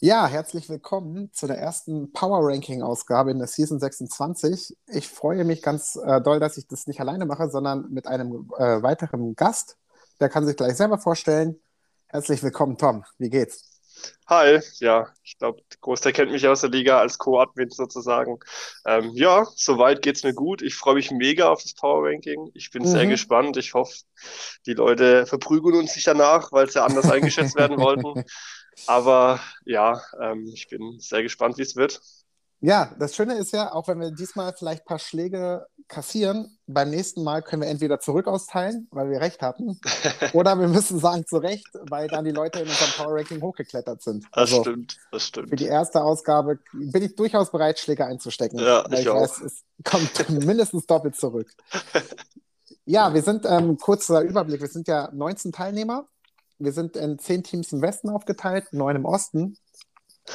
Ja, herzlich willkommen zu der ersten Power Ranking Ausgabe in der Season 26. Ich freue mich ganz äh, doll, dass ich das nicht alleine mache, sondern mit einem äh, weiteren Gast. Der kann sich gleich selber vorstellen. Herzlich willkommen, Tom. Wie geht's? Hi, ja, ich glaube, der Großteil kennt mich aus der Liga als Co-Admin sozusagen. Ähm, ja, soweit geht's mir gut. Ich freue mich mega auf das Power Ranking. Ich bin mhm. sehr gespannt. Ich hoffe, die Leute verprügeln uns nicht danach, weil sie anders eingeschätzt werden wollten. Aber ja, ähm, ich bin sehr gespannt, wie es wird. Ja, das Schöne ist ja, auch wenn wir diesmal vielleicht ein paar Schläge kassieren, beim nächsten Mal können wir entweder zurück austeilen, weil wir recht hatten, oder wir müssen sagen zu Recht, weil dann die Leute in unserem Power Ranking hochgeklettert sind. Das also, stimmt, das stimmt. Für die erste Ausgabe bin ich durchaus bereit, Schläge einzustecken. Ja, weil ich, ich auch. weiß, es kommt mindestens doppelt zurück. Ja, wir sind, ähm, kurzer Überblick, wir sind ja 19 Teilnehmer wir sind in zehn Teams im Westen aufgeteilt, neun im Osten.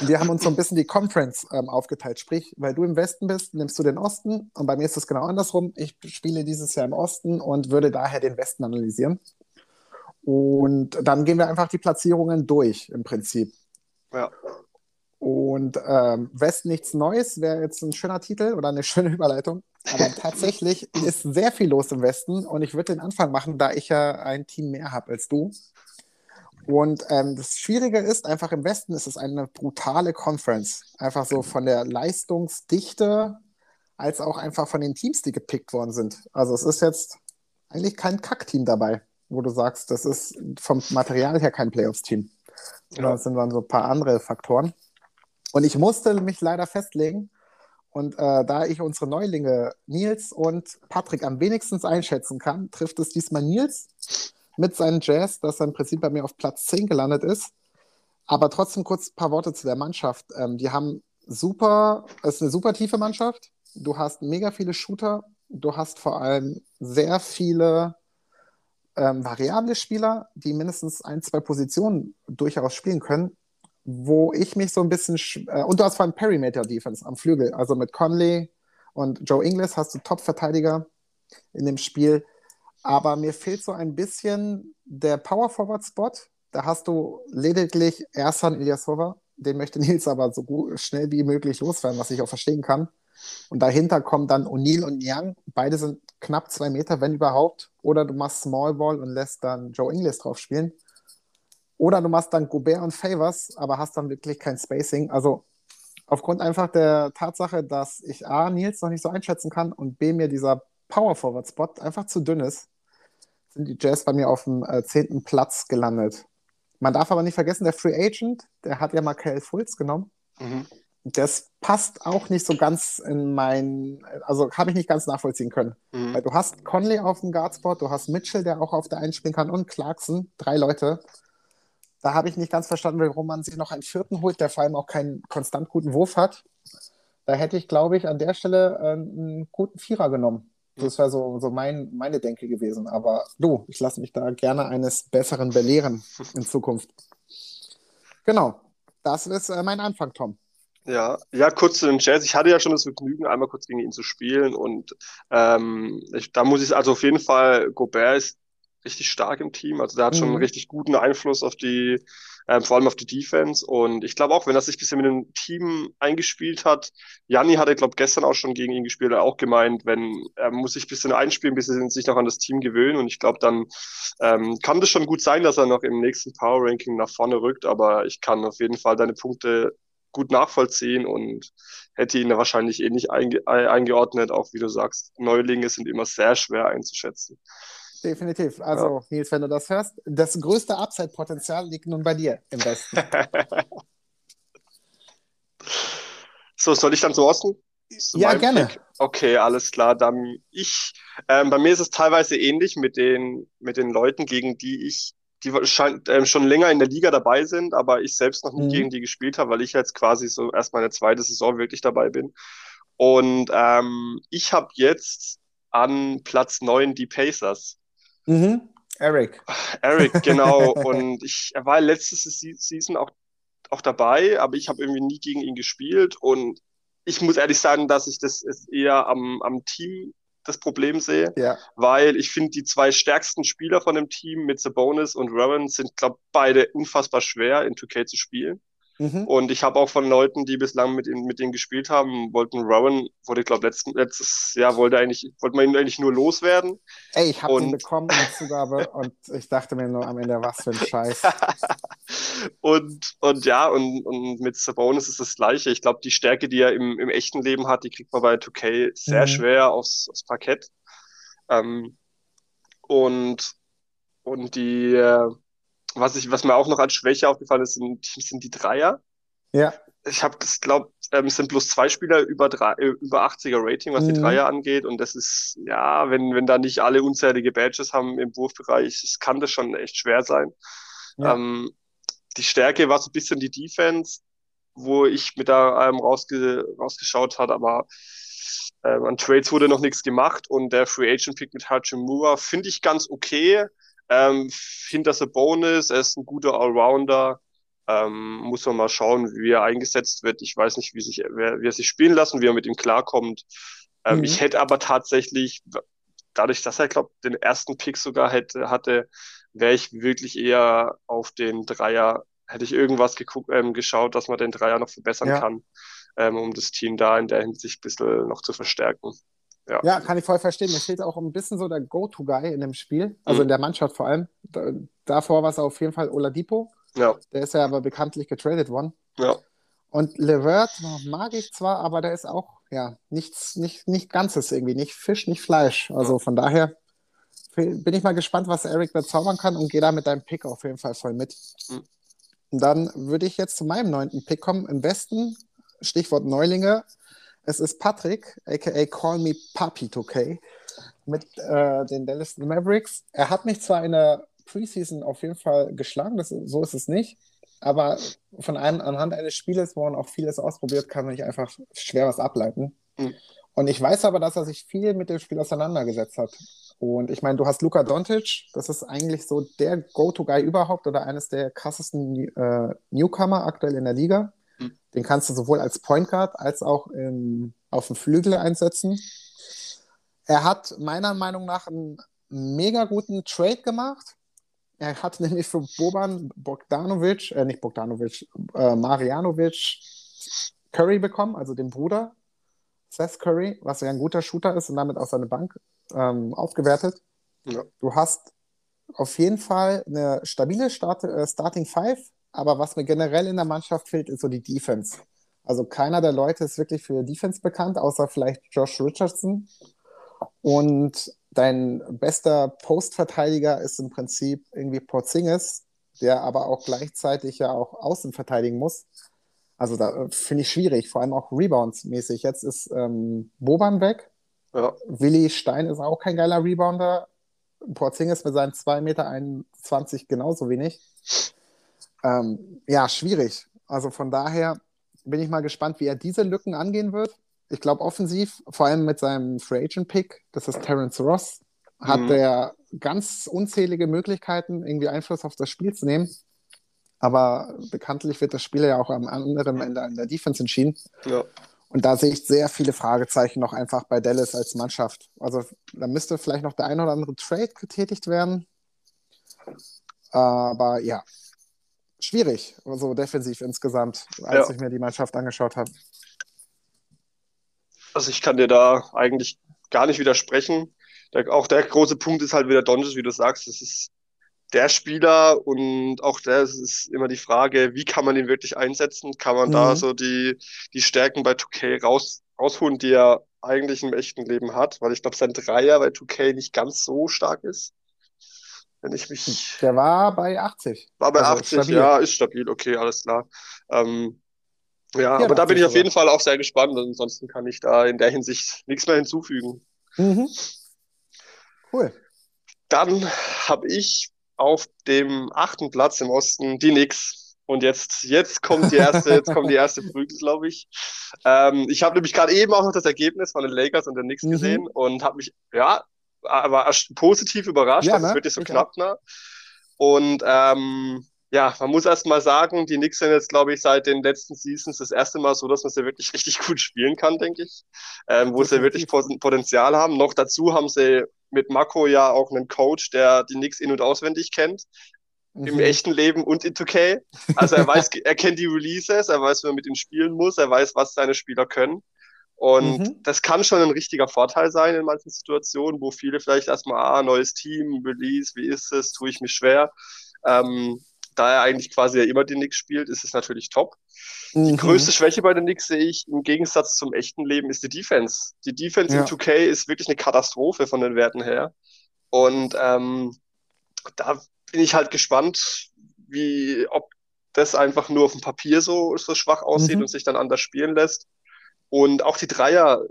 Wir haben uns so ein bisschen die Conference ähm, aufgeteilt. Sprich, weil du im Westen bist, nimmst du den Osten. Und bei mir ist es genau andersrum. Ich spiele dieses Jahr im Osten und würde daher den Westen analysieren. Und dann gehen wir einfach die Platzierungen durch, im Prinzip. Ja. Und ähm, Westen nichts Neues wäre jetzt ein schöner Titel oder eine schöne Überleitung. Aber tatsächlich ist sehr viel los im Westen und ich würde den Anfang machen, da ich ja ein Team mehr habe als du. Und ähm, das Schwierige ist, einfach im Westen ist es eine brutale Conference. Einfach so von der Leistungsdichte als auch einfach von den Teams, die gepickt worden sind. Also es ist jetzt eigentlich kein Kackteam dabei, wo du sagst, das ist vom Material her kein Playoffs-Team. Ja. Das sind dann so ein paar andere Faktoren. Und ich musste mich leider festlegen. Und äh, da ich unsere Neulinge Nils und Patrick am wenigsten einschätzen kann, trifft es diesmal Nils mit seinem Jazz, das im Prinzip bei mir auf Platz 10 gelandet ist. Aber trotzdem kurz ein paar Worte zu der Mannschaft. Ähm, die haben super, es ist eine super tiefe Mannschaft. Du hast mega viele Shooter. Du hast vor allem sehr viele ähm, variable Spieler, die mindestens ein, zwei Positionen durchaus spielen können. Wo ich mich so ein bisschen. Äh, und du hast vor allem Perimeter Defense am Flügel. Also mit Conley und Joe Inglis hast du Top-Verteidiger in dem Spiel. Aber mir fehlt so ein bisschen der Power Forward Spot. Da hast du lediglich Ersan Ilyasova. Den möchte Nils aber so gut, schnell wie möglich loswerden, was ich auch verstehen kann. Und dahinter kommen dann O'Neill und Young. Beide sind knapp zwei Meter, wenn überhaupt. Oder du machst Small Ball und lässt dann Joe Inglis drauf spielen. Oder du machst dann Gobert und Favors, aber hast dann wirklich kein Spacing. Also aufgrund einfach der Tatsache, dass ich A, Nils noch nicht so einschätzen kann und B, mir dieser Power Forward Spot einfach zu dünn ist, sind die Jazz bei mir auf dem äh, zehnten Platz gelandet. Man darf aber nicht vergessen, der Free Agent, der hat ja Markel Fultz genommen. Mhm. Das passt auch nicht so ganz in mein, also habe ich nicht ganz nachvollziehen können. Mhm. Weil du hast Conley auf dem Guardspot, du hast Mitchell, der auch auf der einspielen kann und Clarkson, drei Leute. Da habe ich nicht ganz verstanden, warum man sich noch einen vierten holt, der vor allem auch keinen konstant guten Wurf hat. Da hätte ich, glaube ich, an der Stelle äh, einen guten Vierer genommen. Das wäre so, so mein, meine Denke gewesen. Aber du, ich lasse mich da gerne eines Besseren belehren in Zukunft. Genau. Das ist äh, mein Anfang, Tom. Ja, ja, kurz zu den Jazz. Ich hatte ja schon das Vergnügen, einmal kurz gegen ihn zu spielen und ähm, ich, da muss ich also auf jeden Fall, Gobert ist richtig stark im Team. Also der hat mhm. schon einen richtig guten Einfluss auf die, ähm, vor allem auf die Defense. Und ich glaube auch, wenn er sich ein bisschen mit dem Team eingespielt hat, Janni hatte, glaube gestern auch schon gegen ihn gespielt, er auch gemeint, wenn er muss sich ein bisschen einspielen, bis er sich noch an das Team gewöhnen. Und ich glaube, dann ähm, kann das schon gut sein, dass er noch im nächsten Power Ranking nach vorne rückt. Aber ich kann auf jeden Fall deine Punkte gut nachvollziehen und hätte ihn da wahrscheinlich ähnlich einge eingeordnet, auch wie du sagst, Neulinge sind immer sehr schwer einzuschätzen. Definitiv. Also, ja. Nils, wenn du das hörst, das größte Upside-Potenzial liegt nun bei dir im Westen. so, soll ich dann zu Osten? Zu ja, gerne. Pick? Okay, alles klar. Dann ich, ähm, bei mir ist es teilweise ähnlich mit den, mit den Leuten, gegen die ich, die scheint, ähm, schon länger in der Liga dabei sind, aber ich selbst noch nie mhm. gegen die gespielt habe, weil ich jetzt quasi so erst meine zweite Saison wirklich dabei bin. Und ähm, ich habe jetzt an Platz 9 die Pacers. Mhm. Eric. Eric, genau. Und ich, er war letzte Season auch, auch dabei, aber ich habe irgendwie nie gegen ihn gespielt. Und ich muss ehrlich sagen, dass ich das eher am, am Team das Problem sehe, ja. weil ich finde, die zwei stärksten Spieler von dem Team mit Sabonis und Rowan sind, glaube beide unfassbar schwer in 2K zu spielen. Mhm. Und ich habe auch von Leuten, die bislang mit, mit denen gespielt haben, wollten Rowan, wurde, ich glaube, letzten, letztes Jahr wollte eigentlich, wollte man ihn eigentlich nur loswerden. Ey, ich habe ihn bekommen in Zugabe und ich dachte mir nur am Ende, was für ein Scheiß. und, und ja, und, und mit Sabonis ist das Gleiche. Ich glaube, die Stärke, die er im, im echten Leben hat, die kriegt man bei 2K sehr mhm. schwer aufs, aufs Parkett. Ähm, und, und die, äh, was, ich, was mir auch noch als Schwäche aufgefallen ist, sind, sind die Dreier. Ja. Ich habe das glaubt, ähm, es sind bloß zwei Spieler über, drei, äh, über 80er Rating, was mhm. die Dreier angeht. Und das ist, ja, wenn, wenn da nicht alle unzählige Badges haben im Wurfbereich, kann das schon echt schwer sein. Ja. Ähm, die Stärke war so ein bisschen die Defense, wo ich mit da ähm, rausge rausgeschaut hat, aber ähm, an Trades wurde noch nichts gemacht und der Free Agent Pick mit Hachimura finde ich ganz okay. Ähm, Finde das ein Bonus, er ist ein guter Allrounder. Ähm, muss man mal schauen, wie er eingesetzt wird. Ich weiß nicht, wie, sich, wer, wie er sich spielen lassen, wie er mit ihm klarkommt. Ähm, mhm. Ich hätte aber tatsächlich, dadurch, dass er, glaube den ersten Pick sogar hätte, hatte, wäre ich wirklich eher auf den Dreier, hätte ich irgendwas geguckt, ähm, geschaut, dass man den Dreier noch verbessern ja. kann, ähm, um das Team da in der Hinsicht ein bisschen noch zu verstärken. Ja. ja, kann ich voll verstehen. Mir fehlt auch ein bisschen so der Go-To-Guy in dem Spiel, also mhm. in der Mannschaft vor allem. Da, davor war es auf jeden Fall Oladipo. Ja. Der ist ja aber bekanntlich getradet worden. Ja. Und Levert mag ich zwar, aber der ist auch, ja, nichts, nicht, nicht Ganzes irgendwie, nicht Fisch, nicht Fleisch. Also von daher bin ich mal gespannt, was Eric da zaubern kann und gehe da mit deinem Pick auf jeden Fall voll mit. Mhm. Und dann würde ich jetzt zu meinem neunten Pick kommen. Im Westen, Stichwort Neulinge, es ist Patrick, aka Call Me Papi 2K, mit äh, den Dallas Mavericks. Er hat mich zwar in der Preseason auf jeden Fall geschlagen, das, so ist es nicht, aber von einem, anhand eines Spieles, wo man auch vieles ausprobiert, kann man nicht einfach schwer was ableiten. Mhm. Und ich weiß aber, dass er sich viel mit dem Spiel auseinandergesetzt hat. Und ich meine, du hast Luka Doncic, das ist eigentlich so der Go-To-Guy überhaupt oder eines der krassesten äh, Newcomer aktuell in der Liga. Den kannst du sowohl als Point Guard als auch im, auf dem Flügel einsetzen. Er hat meiner Meinung nach einen mega guten Trade gemacht. Er hat nämlich für Boban Bogdanovic, äh, nicht Bogdanovic, äh, Marianovic Curry bekommen, also den Bruder Seth Curry, was ja ein guter Shooter ist und damit auch seine Bank ähm, aufgewertet. Ja. Du hast auf jeden Fall eine stabile Start, äh, Starting Five aber was mir generell in der Mannschaft fehlt, ist so die Defense. Also keiner der Leute ist wirklich für Defense bekannt, außer vielleicht Josh Richardson. Und dein bester Postverteidiger ist im Prinzip irgendwie Porzingis, der aber auch gleichzeitig ja auch außen verteidigen muss. Also da äh, finde ich schwierig, vor allem auch Rebounds-mäßig. Jetzt ist ähm, Boban weg. Ja. Willi Stein ist auch kein geiler Rebounder. Porzingis mit seinen 2,21 Meter genauso wenig ähm, ja, schwierig. Also von daher bin ich mal gespannt, wie er diese Lücken angehen wird. Ich glaube, offensiv, vor allem mit seinem Free Agent Pick, das ist Terence Ross, hat mhm. er ganz unzählige Möglichkeiten, irgendwie Einfluss auf das Spiel zu nehmen. Aber bekanntlich wird das Spiel ja auch am anderen Ende in der Defense entschieden. Ja. Und da sehe ich sehr viele Fragezeichen noch einfach bei Dallas als Mannschaft. Also da müsste vielleicht noch der ein oder andere Trade getätigt werden. Aber ja, schwierig, so also defensiv insgesamt, als ja. ich mir die Mannschaft angeschaut habe. Also ich kann dir da eigentlich gar nicht widersprechen. Der, auch der große Punkt ist halt wieder Donches, wie du sagst. Das ist der Spieler und auch das ist immer die Frage, wie kann man ihn wirklich einsetzen? Kann man mhm. da so die, die Stärken bei 2K raus, rausholen, die er eigentlich im echten Leben hat? Weil ich glaube, sein Dreier bei 2K nicht ganz so stark ist wenn ich mich. Der war bei 80. War bei also 80, stabil. ja, ist stabil, okay, alles klar. Ähm, ja, ja, aber da bin ich auf jeden Fall auch sehr gespannt. Ansonsten kann ich da in der Hinsicht nichts mehr hinzufügen. Mhm. Cool. Dann habe ich auf dem achten Platz im Osten die Knicks. Und jetzt, jetzt kommt die erste, jetzt kommt die erste Prügel, glaube ich. Ähm, ich habe nämlich gerade eben auch noch das Ergebnis von den Lakers und den Knicks mhm. gesehen und habe mich, ja, aber positiv überrascht, ja, dass ne? es wirklich so ich knapp war. Und ähm, ja, man muss erst mal sagen, die Knicks sind jetzt, glaube ich, seit den letzten Seasons das erste Mal so, dass man sie wirklich richtig gut spielen kann, denke ich. Ähm, wo sie wirklich Potenzial haben. Noch dazu haben sie mit Mako ja auch einen Coach, der die Knicks in- und auswendig kennt. mhm. im echten Leben und in 2K. Also er weiß, er kennt die Releases, er weiß, wie man mit ihm spielen muss, er weiß, was seine Spieler können. Und mhm. das kann schon ein richtiger Vorteil sein in manchen Situationen, wo viele vielleicht erstmal, ah, neues Team, Release, wie ist es, tue ich mich schwer. Ähm, da er eigentlich quasi ja immer den Knicks spielt, ist es natürlich top. Mhm. Die größte Schwäche bei den Knicks sehe ich im Gegensatz zum echten Leben ist die Defense. Die Defense ja. in 2K ist wirklich eine Katastrophe von den Werten her. Und ähm, da bin ich halt gespannt, wie, ob das einfach nur auf dem Papier so, so schwach aussieht mhm. und sich dann anders spielen lässt. Und auch die Dreier,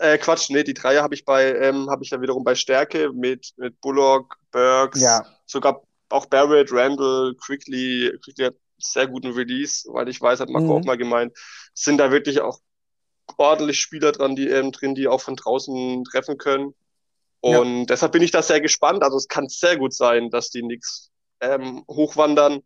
äh, Quatsch, nee, die Dreier habe ich bei, ähm, habe ich ja wiederum bei Stärke mit, mit Bullock, Burks, ja. sogar auch Barrett, Randall, Quickly, Quickly hat sehr guten Release, weil ich weiß, hat Marco mhm. auch mal gemeint, sind da wirklich auch ordentlich Spieler dran, die ähm, drin, die auch von draußen treffen können. Und ja. deshalb bin ich da sehr gespannt. Also es kann sehr gut sein, dass die Knicks ähm, hochwandern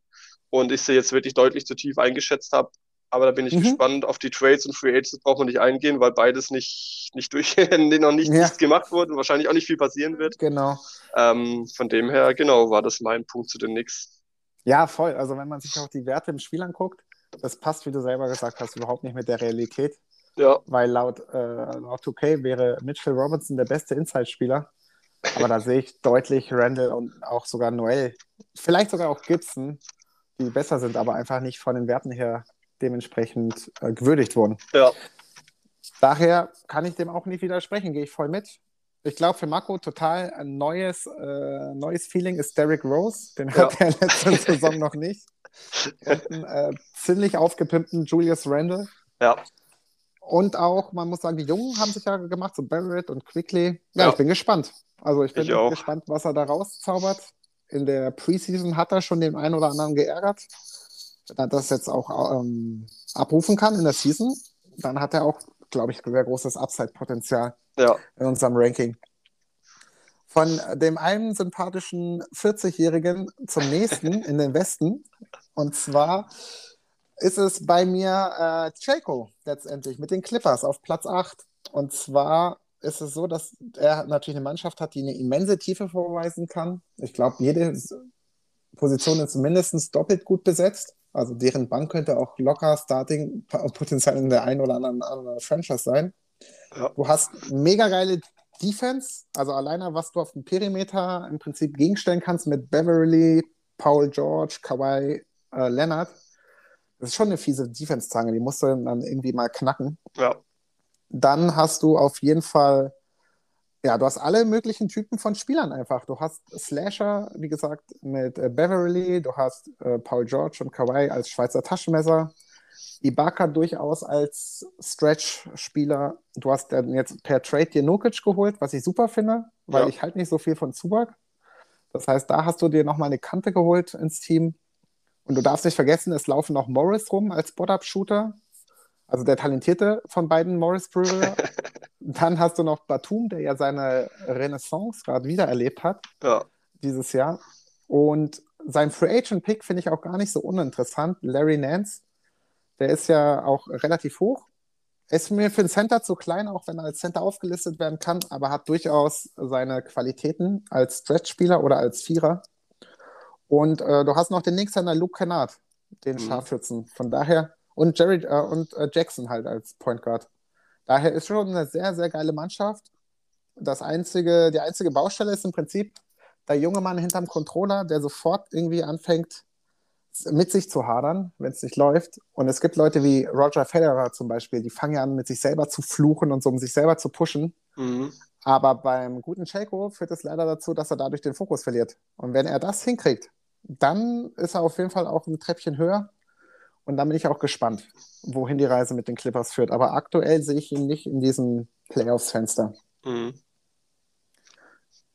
und ich sie jetzt wirklich deutlich zu tief eingeschätzt habe. Aber da bin ich mhm. gespannt auf die Trades und Free Agents braucht man nicht eingehen, weil beides nicht, nicht durch, noch nicht, ja. nichts gemacht wurde und wahrscheinlich auch nicht viel passieren wird. Genau. Ähm, von dem her, genau, war das mein Punkt zu den Knicks. Ja, voll. Also wenn man sich auch die Werte im Spiel anguckt, das passt, wie du selber gesagt hast, überhaupt nicht mit der Realität. Ja. Weil laut, äh, laut 2K wäre Mitchell Robinson der beste Inside-Spieler. Aber da sehe ich deutlich Randall und auch sogar Noel, vielleicht sogar auch Gibson, die besser sind, aber einfach nicht von den Werten her dementsprechend äh, gewürdigt wurden. Ja. Daher kann ich dem auch nicht widersprechen, gehe ich voll mit. Ich glaube, für Marco total ein neues, äh, neues Feeling ist Derrick Rose. Den ja. hat er letzte Saison noch nicht. Und einen äh, ziemlich aufgepimpten Julius Randle. Ja. Und auch, man muss sagen, die Jungen haben sich ja gemacht, so Barrett und Quickly. Ja, ja. ich bin gespannt. Also ich bin ich gespannt, was er da rauszaubert. In der Preseason hat er schon den einen oder anderen geärgert. Wenn er das jetzt auch ähm, abrufen kann in der Season, dann hat er auch, glaube ich, sehr großes Upside-Potenzial ja. in unserem Ranking. Von dem einen sympathischen 40-Jährigen zum nächsten in den Westen. Und zwar ist es bei mir äh, Chaco letztendlich mit den Clippers auf Platz 8. Und zwar ist es so, dass er natürlich eine Mannschaft hat, die eine immense Tiefe vorweisen kann. Ich glaube, jede Position ist mindestens doppelt gut besetzt. Also deren Bank könnte auch locker Starting Potenzial in der einen oder anderen, anderen Franchise sein. Ja. Du hast mega geile Defense, also alleine was du auf dem Perimeter im Prinzip gegenstellen kannst mit Beverly, Paul George, Kawhi, äh, Leonard. Das ist schon eine fiese Defense-Zange, die musst du dann irgendwie mal knacken. Ja. Dann hast du auf jeden Fall, ja, du hast alle möglichen Typen von Spielern einfach. Du hast Slasher, wie gesagt, mit äh, Beverly, du hast äh, Paul George und Kawhi als Schweizer Taschenmesser. Ibaka durchaus als Stretch-Spieler. Du hast dann jetzt per Trade dir Nukic geholt, was ich super finde, weil ja. ich halt nicht so viel von Zubac. Das heißt, da hast du dir nochmal eine Kante geholt ins Team. Und du darfst nicht vergessen, es laufen noch Morris rum als Spot-Up-Shooter. Also der talentierte von beiden Morris Brüder. Dann hast du noch Batum, der ja seine Renaissance gerade wieder erlebt hat. Ja. Dieses Jahr. Und sein Free Agent Pick finde ich auch gar nicht so uninteressant. Larry Nance, der ist ja auch relativ hoch. Ist mir für den Center zu klein, auch wenn er als Center aufgelistet werden kann, aber hat durchaus seine Qualitäten als Stretch-Spieler oder als Vierer. Und äh, du hast noch den Linkshänder Luke Kennard, den mhm. Scharfschützen. Von daher, und Jerry äh, und äh, Jackson halt als Point Guard. Daher ist schon eine sehr, sehr geile Mannschaft. Das einzige, die einzige Baustelle ist im Prinzip der junge Mann hinterm Controller, der sofort irgendwie anfängt, mit sich zu hadern, wenn es nicht läuft. Und es gibt Leute wie Roger Federer zum Beispiel, die fangen ja an, mit sich selber zu fluchen und so, um sich selber zu pushen. Mhm. Aber beim guten Checo führt es leider dazu, dass er dadurch den Fokus verliert. Und wenn er das hinkriegt, dann ist er auf jeden Fall auch ein Treppchen höher. Und dann bin ich auch gespannt, wohin die Reise mit den Clippers führt. Aber aktuell sehe ich ihn nicht in diesem Playoffs-Fenster. Mhm.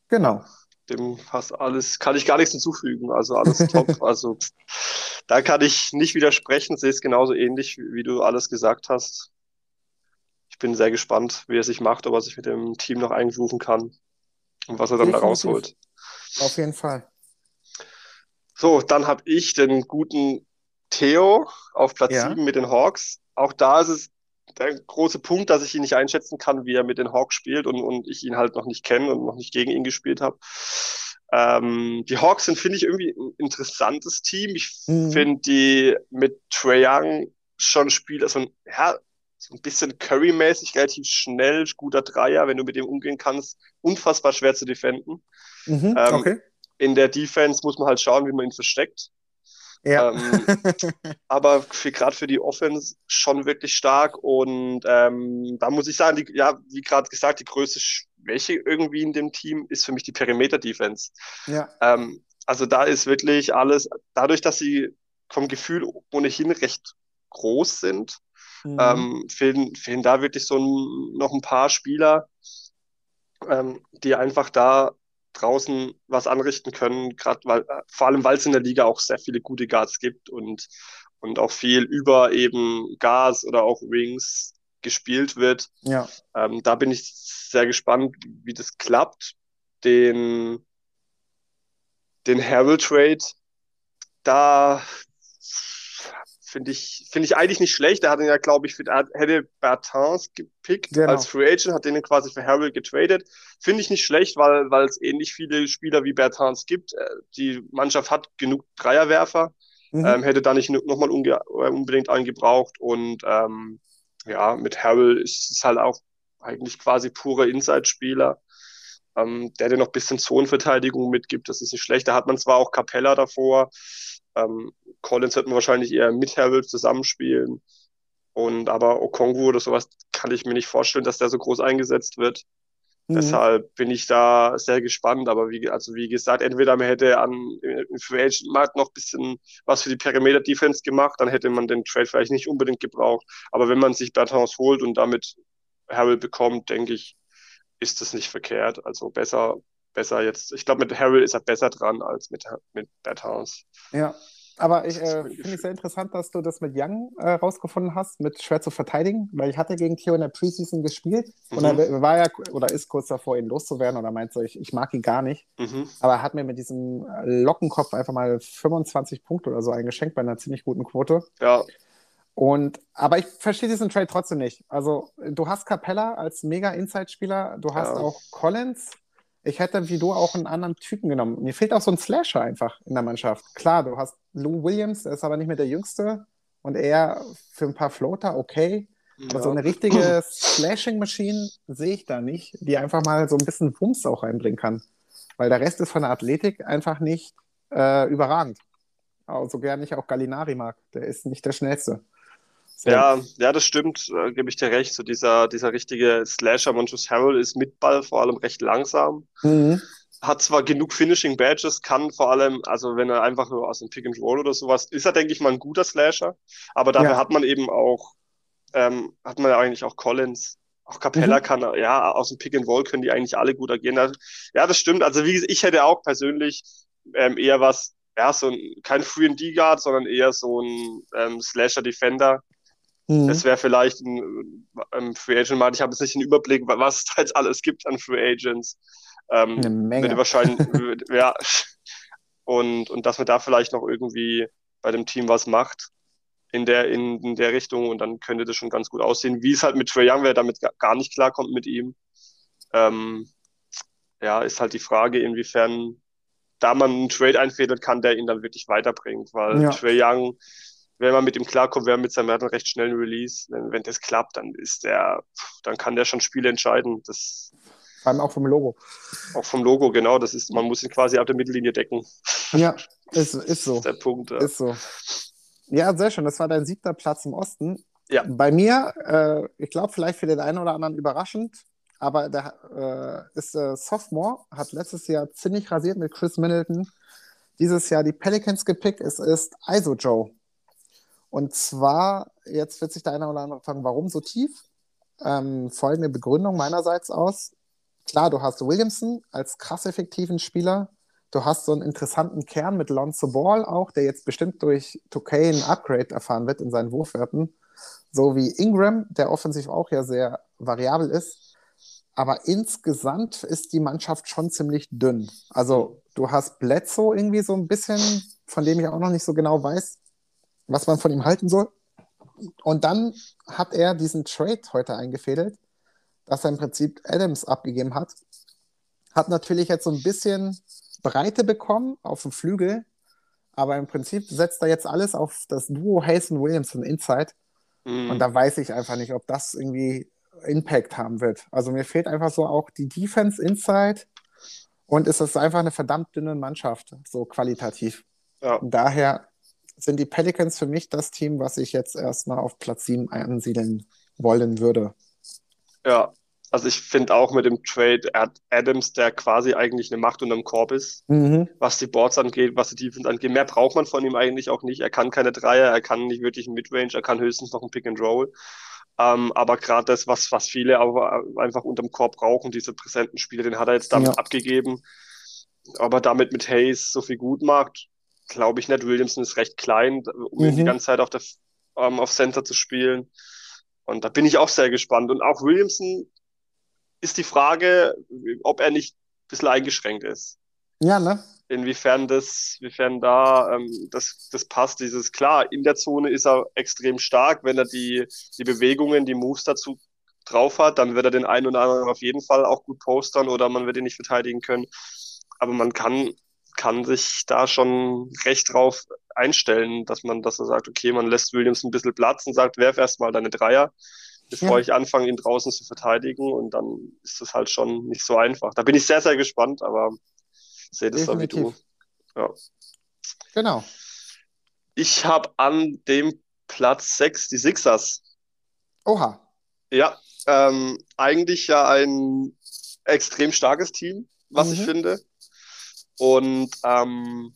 Genau dem fast alles, kann ich gar nichts hinzufügen. Also alles top. also da kann ich nicht widersprechen, sehe es genauso ähnlich, wie, du alles gesagt hast. Ich bin sehr gespannt, wie er sich macht, ob er sich mit dem Team noch eingrooven kann und was er dann da rausholt. Auf jeden Fall. So, dann habe ich den guten Theo auf Platz ja. 7 mit den Hawks. Auch da ist es der große Punkt, dass ich ihn nicht einschätzen kann, wie er mit den Hawks spielt und, und ich ihn halt noch nicht kenne und noch nicht gegen ihn gespielt habe. Ähm, die Hawks sind, finde ich, irgendwie ein interessantes Team. Ich mhm. finde die mit Trae Young schon Spieler, so ein, ja, so ein bisschen Curry-mäßig, relativ schnell, guter Dreier, wenn du mit dem umgehen kannst, unfassbar schwer zu defenden. Mhm, ähm, okay. In der Defense muss man halt schauen, wie man ihn versteckt. Ja. Ähm, aber gerade für die Offense schon wirklich stark und ähm, da muss ich sagen, die, ja, wie gerade gesagt, die größte Schwäche irgendwie in dem Team ist für mich die Perimeter-Defense. Ja. Ähm, also da ist wirklich alles, dadurch, dass sie vom Gefühl ohnehin recht groß sind, mhm. ähm, fehlen, fehlen da wirklich so ein, noch ein paar Spieler, ähm, die einfach da draußen was anrichten können, gerade weil, äh, vor allem weil es in der Liga auch sehr viele gute Guards gibt und, und auch viel über eben Gas oder auch Wings gespielt wird. Ja. Ähm, da bin ich sehr gespannt, wie das klappt. Den, den Harold Trade, da Finde ich, finde ich eigentlich nicht schlecht. Er hat ihn ja, glaube ich, für, hätte Bertans gepickt genau. als Free Agent, hat den quasi für Harold getradet. Finde ich nicht schlecht, weil, weil es ähnlich viele Spieler wie Bertans gibt. Äh, die Mannschaft hat genug Dreierwerfer, mhm. ähm, hätte da nicht nochmal äh, unbedingt einen gebraucht. Und ähm, ja, mit Harold ist es halt auch eigentlich quasi pure Inside-Spieler. Ähm, der dir noch ein bisschen Zonenverteidigung mitgibt. Das ist nicht schlecht. Da hat man zwar auch Capella davor, ähm, Collins wird man wahrscheinlich eher mit Harold zusammenspielen. Und aber Okongwu oder sowas kann ich mir nicht vorstellen, dass der so groß eingesetzt wird. Mhm. Deshalb bin ich da sehr gespannt. Aber wie, also wie gesagt, entweder man hätte an im Free Agent Markt noch ein bisschen was für die Perimeter Defense gemacht, dann hätte man den Trade vielleicht nicht unbedingt gebraucht. Aber wenn man sich Bertans holt und damit Harold bekommt, denke ich, ist das nicht verkehrt. Also besser, besser jetzt. Ich glaube, mit Harold ist er besser dran als mit, mit Bertans. Ja, aber ich äh, finde es sehr interessant, dass du das mit Young äh, rausgefunden hast, mit schwer zu verteidigen, weil ich hatte gegen Theo in der Preseason gespielt mhm. und er war ja oder ist kurz davor, ihn loszuwerden oder meint so, ich, ich mag ihn gar nicht. Mhm. Aber er hat mir mit diesem Lockenkopf einfach mal 25 Punkte oder so eingeschenkt bei einer ziemlich guten Quote. Ja. Und, aber ich verstehe diesen Trade trotzdem nicht. Also, du hast Capella als mega Inside-Spieler, du hast ja. auch Collins, ich hätte wie du auch einen anderen Typen genommen. Mir fehlt auch so ein Slasher einfach in der Mannschaft. Klar, du hast Lou Williams, der ist aber nicht mehr der Jüngste und er für ein paar Floater okay. Ja. Aber so eine richtige Slashing-Maschine sehe ich da nicht, die einfach mal so ein bisschen Wumms auch reinbringen kann. Weil der Rest ist von der Athletik einfach nicht äh, überragend. Aber so gern ich auch Gallinari mag. Der ist nicht der Schnellste. Ja, ja, das stimmt, äh, gebe ich dir recht. So dieser, dieser richtige Slasher Montrose Harrell ist mit Ball vor allem recht langsam. Mhm. Hat zwar genug Finishing Badges, kann vor allem, also wenn er einfach nur aus dem Pick and Roll oder sowas, ist er, denke ich mal, ein guter Slasher. Aber dafür ja. hat man eben auch, ähm, hat man ja eigentlich auch Collins. Auch Capella mhm. kann, ja, aus dem Pick and Roll können die eigentlich alle gut agieren. Ja, das stimmt. Also wie gesagt, ich hätte auch persönlich ähm, eher was, ja, so ein, kein Free and D-Guard, sondern eher so ein ähm, Slasher-Defender, Mhm. Das wäre vielleicht ein, ein Free Agent Markt. Ich habe jetzt nicht den Überblick, was es da jetzt alles gibt an Free Agents. Ähm, Eine Menge. Wahrscheinlich, ja. Und, und dass man da vielleicht noch irgendwie bei dem Team was macht in der, in, in der Richtung und dann könnte das schon ganz gut aussehen. Wie es halt mit Trey Young, wer damit gar nicht klarkommt mit ihm, ähm, ja, ist halt die Frage, inwiefern da man einen Trade einfädelt kann, der ihn dann wirklich weiterbringt, weil ja. Trey Young wenn man mit ihm klarkommt, wer mit seinem er hat einen recht schnellen Release. Wenn, wenn das klappt, dann ist der, dann kann der schon Spiele entscheiden. Das, Vor allem auch vom Logo. Auch vom Logo, genau. Das ist, man muss ihn quasi ab der Mittellinie decken. Ja, ist, ist so. Ist der Punkt. Ja. Ist so. Ja, sehr schön. Das war dein siebter Platz im Osten. Ja. Bei mir, äh, ich glaube, vielleicht für den einen oder anderen überraschend, aber der äh, ist äh, Sophomore, hat letztes Jahr ziemlich rasiert mit Chris Middleton. Dieses Jahr die Pelicans gepickt. Es ist ISO Joe. Und zwar, jetzt wird sich der eine oder andere fragen, warum so tief? Ähm, folgende Begründung meinerseits aus. Klar, du hast Williamson als krass effektiven Spieler. Du hast so einen interessanten Kern mit Lonzo Ball auch, der jetzt bestimmt durch 2K ein Upgrade erfahren wird in seinen Wurfwerten. So wie Ingram, der offensiv auch ja sehr variabel ist. Aber insgesamt ist die Mannschaft schon ziemlich dünn. Also du hast Bledsoe irgendwie so ein bisschen, von dem ich auch noch nicht so genau weiß, was man von ihm halten soll. Und dann hat er diesen Trade heute eingefädelt, dass er im Prinzip Adams abgegeben hat. Hat natürlich jetzt so ein bisschen Breite bekommen auf dem Flügel, aber im Prinzip setzt er jetzt alles auf das Duo Hayes und Williamson Inside. Mhm. Und da weiß ich einfach nicht, ob das irgendwie Impact haben wird. Also mir fehlt einfach so auch die Defense Inside und es ist einfach eine verdammt dünne Mannschaft, so qualitativ. Ja. Daher sind die Pelicans für mich das Team, was ich jetzt erstmal auf Platz 7 ansiedeln wollen würde. Ja, also ich finde auch mit dem Trade Adams, der quasi eigentlich eine Macht unterm Korb ist, mhm. was die Boards angeht, was die Defense angeht. Mehr braucht man von ihm eigentlich auch nicht. Er kann keine Dreier, er kann nicht wirklich ein Midrange, er kann höchstens noch ein Pick and Roll. Ähm, aber gerade das, was, was viele aber einfach unterm Korb brauchen, diese präsenten Spiele, den hat er jetzt damit ja. abgegeben. Aber damit mit Hayes so viel gut macht, glaube ich nicht. Williamson ist recht klein, um mhm. die ganze Zeit auf, der, ähm, auf Center zu spielen. Und da bin ich auch sehr gespannt. Und auch Williamson ist die Frage, ob er nicht ein bisschen eingeschränkt ist. Ja, ne? Inwiefern das, inwiefern da ähm, das, das passt, dieses klar, in der Zone ist er extrem stark, wenn er die, die Bewegungen, die Moves dazu drauf hat, dann wird er den einen oder anderen auf jeden Fall auch gut postern oder man wird ihn nicht verteidigen können. Aber man kann, kann sich da schon recht drauf einstellen, dass man, dass er sagt, okay, man lässt Williams ein bisschen Platz und sagt, werf erstmal deine Dreier bevor ja. ich anfange, ihn draußen zu verteidigen. Und dann ist das halt schon nicht so einfach. Da bin ich sehr, sehr gespannt, aber sehe das da wie du. Ja. Genau. Ich habe an dem Platz 6 die Sixers. Oha. Ja, ähm, eigentlich ja ein extrem starkes Team, was mhm. ich finde. Und ähm,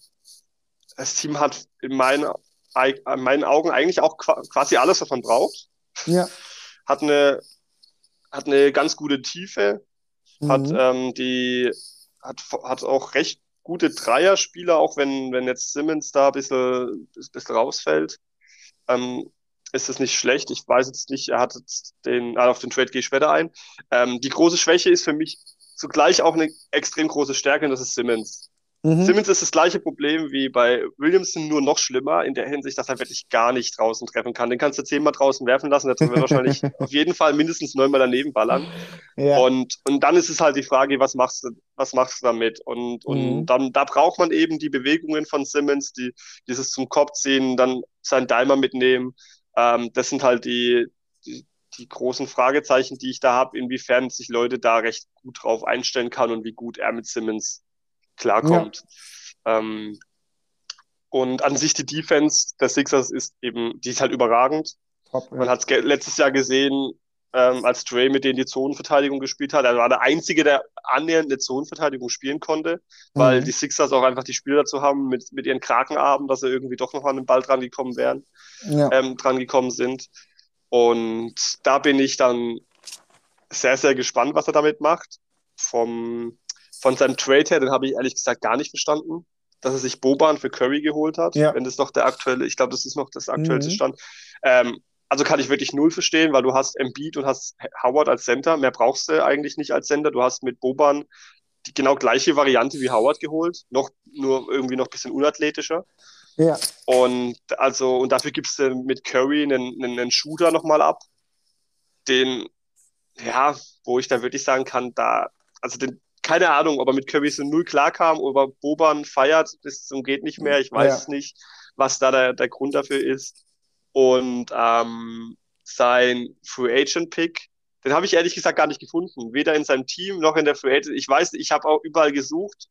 das Team hat in, meine, in meinen Augen eigentlich auch quasi alles, was man braucht. Ja hat eine, hat eine ganz gute Tiefe, mhm. hat ähm, die, hat, hat auch recht gute Dreierspieler, auch wenn, wenn jetzt Simmons da ein bisschen, bisschen rausfällt. Ähm, ist es nicht schlecht. Ich weiß jetzt nicht, er hat jetzt den, also auf den Trade gehe ich später ein. Ähm, die große Schwäche ist für mich zugleich auch eine extrem große Stärke und das ist Simmons. Mhm. Simmons ist das gleiche Problem wie bei Williamson, nur noch schlimmer in der Hinsicht, dass er wirklich gar nicht draußen treffen kann. Den kannst du zehnmal draußen werfen lassen, der wird wahrscheinlich auf jeden Fall mindestens neunmal daneben ballern. Ja. Und, und dann ist es halt die Frage, was machst du, was machst du damit? Und, und mhm. dann, da braucht man eben die Bewegungen von Simmons, die, dieses zum Kopf ziehen, dann seinen Dimer mitnehmen. Ähm, das sind halt die, die, die großen Fragezeichen, die ich da habe, inwiefern sich Leute da recht gut drauf einstellen kann und wie gut er mit Simmons klarkommt. Ja. Ähm, und an sich die Defense der Sixers ist eben, die ist halt überragend. Top, ja. Man hat es letztes Jahr gesehen, ähm, als Dre mit denen die Zonenverteidigung gespielt hat. Er war der Einzige, der annähernd eine Zonenverteidigung spielen konnte, weil mhm. die Sixers auch einfach die Spieler dazu haben mit, mit ihren Krakenarben, dass sie irgendwie doch noch an den Ball dran gekommen wären, ja. ähm, dran gekommen sind. Und da bin ich dann sehr, sehr gespannt, was er damit macht. Vom, von seinem Trade her, den habe ich ehrlich gesagt gar nicht verstanden, dass er sich Boban für Curry geholt hat. Ja. Wenn das noch der aktuelle, ich glaube, das ist noch das aktuellste mhm. Stand. Ähm, also kann ich wirklich null verstehen, weil du hast Embiid und hast Howard als Center. Mehr brauchst du eigentlich nicht als Center. Du hast mit Boban die genau gleiche Variante wie Howard geholt, noch nur irgendwie noch ein bisschen unathletischer. Ja. Und also, und dafür gibst du mit Curry einen, einen, einen Shooter nochmal ab, den, ja, wo ich da wirklich sagen kann, da, also den, keine Ahnung, ob er mit Kirby so null klarkam, oder Boban feiert bis zum geht nicht mehr. Ich weiß ja. es nicht, was da der, der Grund dafür ist. Und ähm, sein Free Agent Pick, den habe ich ehrlich gesagt gar nicht gefunden. Weder in seinem Team noch in der Free Agent. Ich weiß, ich habe auch überall gesucht.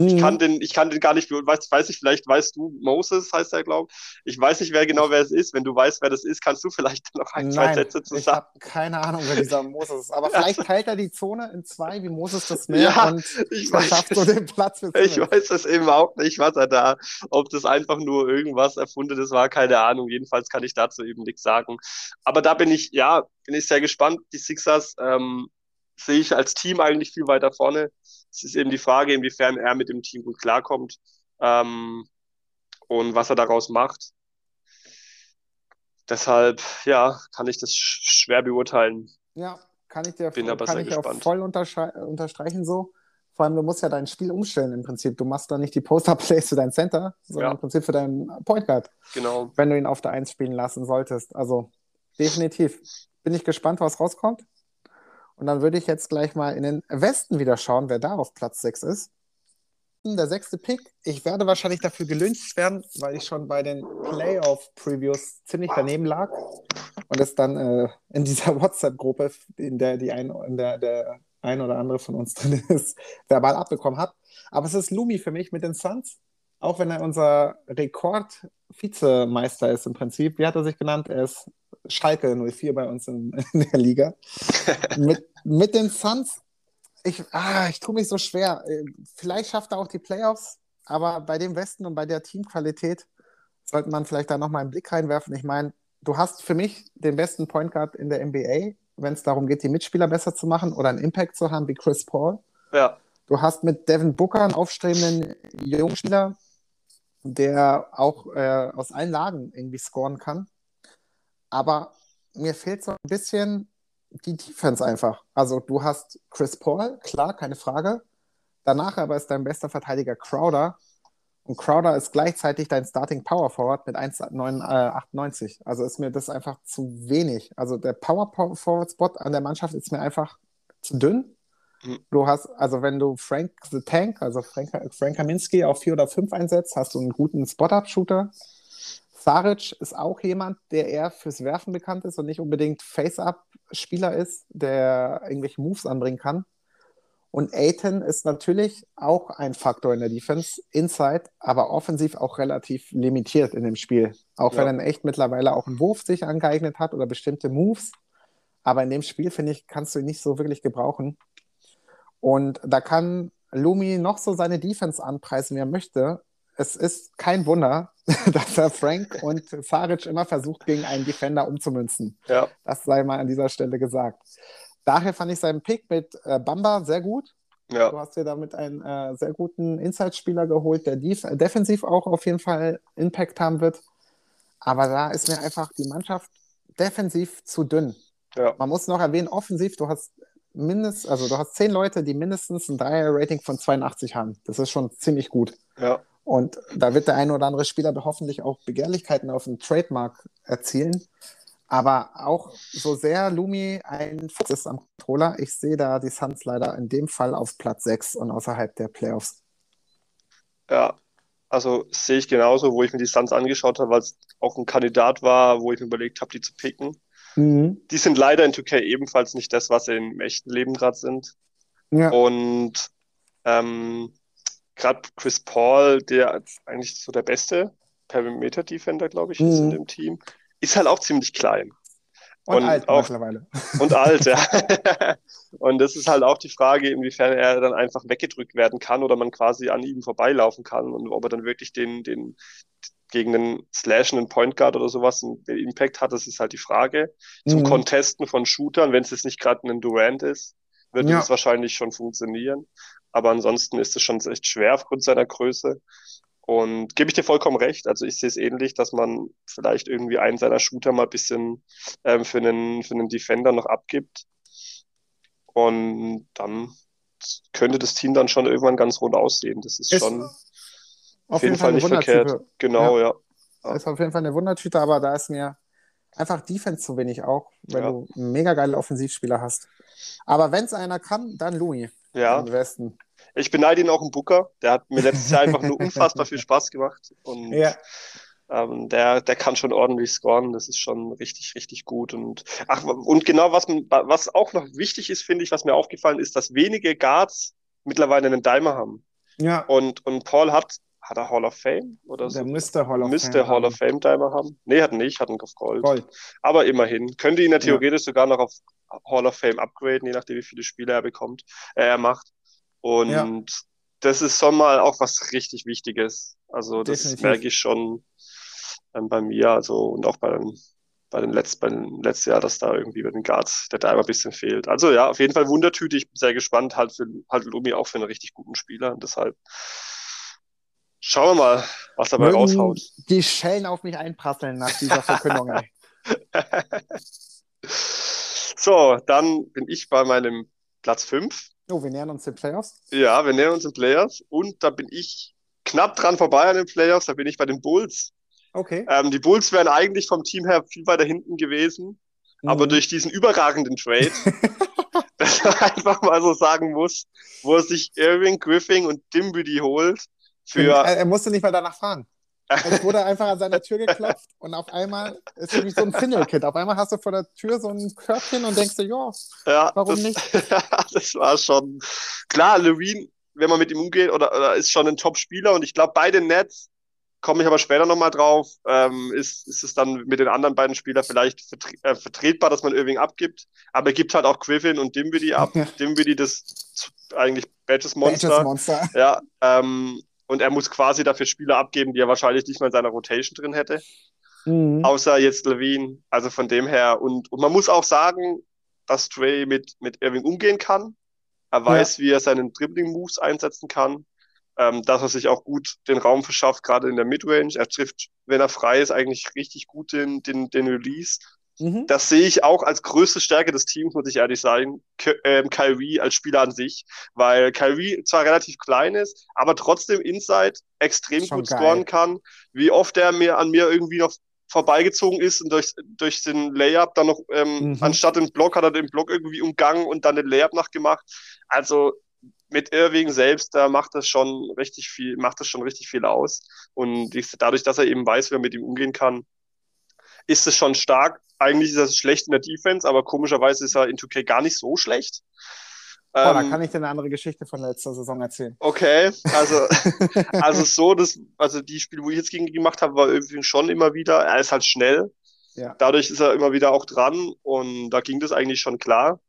Ich kann mhm. den, ich kann den gar nicht, weiß, weiß ich, vielleicht weißt du, Moses heißt er, glaube ich. Ich weiß nicht wer genau, wer es ist. Wenn du weißt, wer das ist, kannst du vielleicht noch ein, Nein, zwei Sätze zu sagen. Ich habe keine Ahnung, wer dieser Moses ist. Aber vielleicht teilt er die Zone in zwei, wie Moses das Meer ja, und ich verschafft so den Platz für Ich weiß es eben auch nicht, was er da, ob das einfach nur irgendwas erfundenes war, keine Ahnung. Jedenfalls kann ich dazu eben nichts sagen. Aber da bin ich, ja, bin ich sehr gespannt. Die Sixers ähm, sehe ich als Team eigentlich viel weiter vorne. Es ist eben die Frage, inwiefern er mit dem Team gut klarkommt ähm, und was er daraus macht. Deshalb, ja, kann ich das schwer beurteilen. Ja, kann ich dir Bin aber kann ich auch voll unterstreichen so. Vor allem, du musst ja dein Spiel umstellen im Prinzip. Du machst da nicht die Poster-Plays für deinen Center, sondern ja. im Prinzip für deinen Point Guard. Genau. Wenn du ihn auf der Eins spielen lassen solltest. Also definitiv. Bin ich gespannt, was rauskommt. Und dann würde ich jetzt gleich mal in den Westen wieder schauen, wer da auf Platz 6 ist. der sechste Pick. Ich werde wahrscheinlich dafür gelüncht werden, weil ich schon bei den Playoff-Previews ziemlich daneben lag und es dann äh, in dieser WhatsApp-Gruppe, in der die ein, in der, der ein oder andere von uns drin ist, verbal abbekommen hat. Aber es ist Lumi für mich mit den Suns, auch wenn er unser Rekord-Vizemeister ist im Prinzip. Wie hat er sich genannt? Er ist Schalke 04 bei uns in, in der Liga. mit, mit den Suns ich, ah, ich tue mich so schwer. Äh, vielleicht schafft er auch die Playoffs, aber bei dem Westen und bei der Teamqualität sollte man vielleicht da nochmal einen Blick reinwerfen. Ich meine, du hast für mich den besten Point Guard in der NBA, wenn es darum geht, die Mitspieler besser zu machen oder einen Impact zu haben wie Chris Paul. Ja. Du hast mit Devin Booker einen aufstrebenden Jungspieler, der auch äh, aus allen Lagen irgendwie scoren kann. Aber mir fehlt so ein bisschen die Defense einfach. Also du hast Chris Paul, klar, keine Frage. Danach aber ist dein bester Verteidiger Crowder. Und Crowder ist gleichzeitig dein Starting Power Forward mit 1,98. Also ist mir das einfach zu wenig. Also der Power Forward Spot an der Mannschaft ist mir einfach zu dünn. Mhm. Du hast, also wenn du Frank the Tank, also Frank, Frank Kaminski auf 4 oder 5 einsetzt, hast du einen guten Spot-Up-Shooter. Saric ist auch jemand, der eher fürs Werfen bekannt ist und nicht unbedingt Face-Up-Spieler ist, der irgendwelche Moves anbringen kann. Und Aiton ist natürlich auch ein Faktor in der Defense, Inside, aber offensiv auch relativ limitiert in dem Spiel. Auch ja. wenn er echt mittlerweile auch einen Wurf sich angeeignet hat oder bestimmte Moves. Aber in dem Spiel, finde ich, kannst du ihn nicht so wirklich gebrauchen. Und da kann Lumi noch so seine Defense anpreisen, wie er möchte es ist kein Wunder, dass er Frank und Saric immer versucht, gegen einen Defender umzumünzen. Ja. Das sei mal an dieser Stelle gesagt. Daher fand ich seinen Pick mit äh, Bamba sehr gut. Ja. Du hast dir damit einen äh, sehr guten Inside-Spieler geholt, der def defensiv auch auf jeden Fall Impact haben wird. Aber da ist mir einfach die Mannschaft defensiv zu dünn. Ja. Man muss noch erwähnen, offensiv, du hast mindestens, also du hast zehn Leute, die mindestens ein Dreier-Rating von 82 haben. Das ist schon ziemlich gut. Ja. Und da wird der eine oder andere Spieler hoffentlich auch Begehrlichkeiten auf dem Trademark erzielen. Aber auch so sehr Lumi ein Fuchs ist am Controller, ich sehe da die Suns leider in dem Fall auf Platz 6 und außerhalb der Playoffs. Ja, also sehe ich genauso, wo ich mir die Suns angeschaut habe, weil es auch ein Kandidat war, wo ich mir überlegt habe, die zu picken. Mhm. Die sind leider in Türkei ebenfalls nicht das, was sie im echten Leben gerade sind. Ja. Und ähm, gerade Chris Paul, der eigentlich so der beste Perimeter-Defender, glaube ich, mhm. ist in mhm. dem Team, ist halt auch ziemlich klein. Und, und alt auch, mittlerweile. Und alt, ja. und das ist halt auch die Frage, inwiefern er dann einfach weggedrückt werden kann oder man quasi an ihm vorbeilaufen kann und ob er dann wirklich den, den gegen einen slashenden Point Guard oder sowas einen Impact hat, das ist halt die Frage. Zum mhm. Contesten von Shootern, wenn es jetzt nicht gerade ein Durant ist, wird ja. das wahrscheinlich schon funktionieren. Aber ansonsten ist es schon echt schwer aufgrund seiner Größe. Und gebe ich dir vollkommen recht. Also ich sehe es ähnlich, dass man vielleicht irgendwie einen seiner Shooter mal ein bisschen ähm, für, einen, für einen Defender noch abgibt. Und dann könnte das Team dann schon irgendwann ganz rund aussehen. Das ist, ist schon auf, auf jeden Fall, Fall nicht verkehrt. Genau, ja. ja. Ist auf jeden Fall eine Wundertüte, aber da ist mir einfach Defense zu wenig auch, wenn ja. du mega geile Offensivspieler hast. Aber wenn es einer kann, dann Louis ja. im Westen. Ich beneide ihn auch im Booker. Der hat mir letztes Jahr einfach nur unfassbar viel Spaß gemacht. Und ja. ähm, der, der kann schon ordentlich scoren. Das ist schon richtig, richtig gut. Und, ach, und genau, was, was auch noch wichtig ist, finde ich, was mir aufgefallen ist, dass wenige Guards mittlerweile einen Dimer haben. Ja. Und, und Paul hat, hat er Hall of Fame oder so? Der müsste Hall of müsste Fame Hall of Fame Dimer haben. Nee, hat nicht, hat einen auf Gold. Gold. Aber immerhin. Könnte ihn ja theoretisch ja. sogar noch auf Hall of Fame upgraden, je nachdem, wie viele Spiele er bekommt, äh, er macht. Und ja. das ist schon mal auch was richtig Wichtiges. Also das Definitiv. merke ich schon ähm, bei mir, also und auch bei, bei den letzten, bei den letzten Jahr, dass da irgendwie bei den Guards der da immer ein bisschen fehlt. Also ja, auf jeden Fall Wundertüte. Ich bin sehr gespannt, halt für halt Lumi auch für einen richtig guten Spieler. Und deshalb schauen wir mal, was dabei Mögen raushaut. Die Schellen auf mich einprasseln nach dieser Verkündung. so, dann bin ich bei meinem Platz 5. Oh, wir nähern uns den Playoffs. Ja, wir nähern uns den Playoffs und da bin ich knapp dran vorbei an den Playoffs, da bin ich bei den Bulls. Okay. Ähm, die Bulls wären eigentlich vom Team her viel weiter hinten gewesen, mhm. aber durch diesen überragenden Trade einfach mal so sagen muss, wo er sich Irving, Griffin und Dimby holt. Für er, musste nicht mal danach fragen. Es wurde einfach an seiner Tür geklopft und auf einmal ist es wie so ein Finnelkit. Auf einmal hast du vor der Tür so ein Körbchen und denkst dir, ja, warum das, nicht? das war schon klar. Levine, wenn man mit ihm umgeht, oder, oder ist schon ein Top-Spieler und ich glaube, beide Nets komme ich aber später nochmal drauf, ähm, ist, ist es dann mit den anderen beiden Spielern vielleicht vertre äh, vertretbar, dass man Irving abgibt. Aber er gibt halt auch Griffin und Dimwitty ab. Ja. Dimwitty, das eigentlich Badges Monster. Badges Monster. Ja, ähm, und er muss quasi dafür Spieler abgeben, die er wahrscheinlich nicht mal in seiner Rotation drin hätte. Mhm. Außer jetzt Levine. Also von dem her. Und, und man muss auch sagen, dass Trey mit, mit Irving umgehen kann. Er weiß, ja. wie er seinen Dribbling-Moves einsetzen kann. Ähm, dass er sich auch gut den Raum verschafft, gerade in der Midrange. Er trifft, wenn er frei ist, eigentlich richtig gut den, den, den Release. Mhm. Das sehe ich auch als größte Stärke des Teams, muss ich ehrlich sagen. K ähm, Kyrie als Spieler an sich, weil Kyrie zwar relativ klein ist, aber trotzdem inside extrem Schon gut geil. scoren kann. Wie oft er mir an mir irgendwie noch vorbeigezogen ist und durch, durch den Layup dann noch, ähm, mhm. anstatt den Block hat er den Block irgendwie umgangen und dann den Layup nachgemacht. Also mit Irving selbst, da macht das schon richtig viel, macht das schon richtig viel aus. Und dadurch, dass er eben weiß, wie er mit ihm umgehen kann, ist es schon stark. Eigentlich ist er schlecht in der Defense, aber komischerweise ist er in 2K gar nicht so schlecht. Oh, ähm, da kann ich dir eine andere Geschichte von letzter Saison erzählen. Okay, also, also so, das, also die Spiele, wo ich jetzt gegen ihn gemacht habe, war irgendwie schon immer wieder, er ist halt schnell. Ja. Dadurch ist er immer wieder auch dran und da ging das eigentlich schon klar.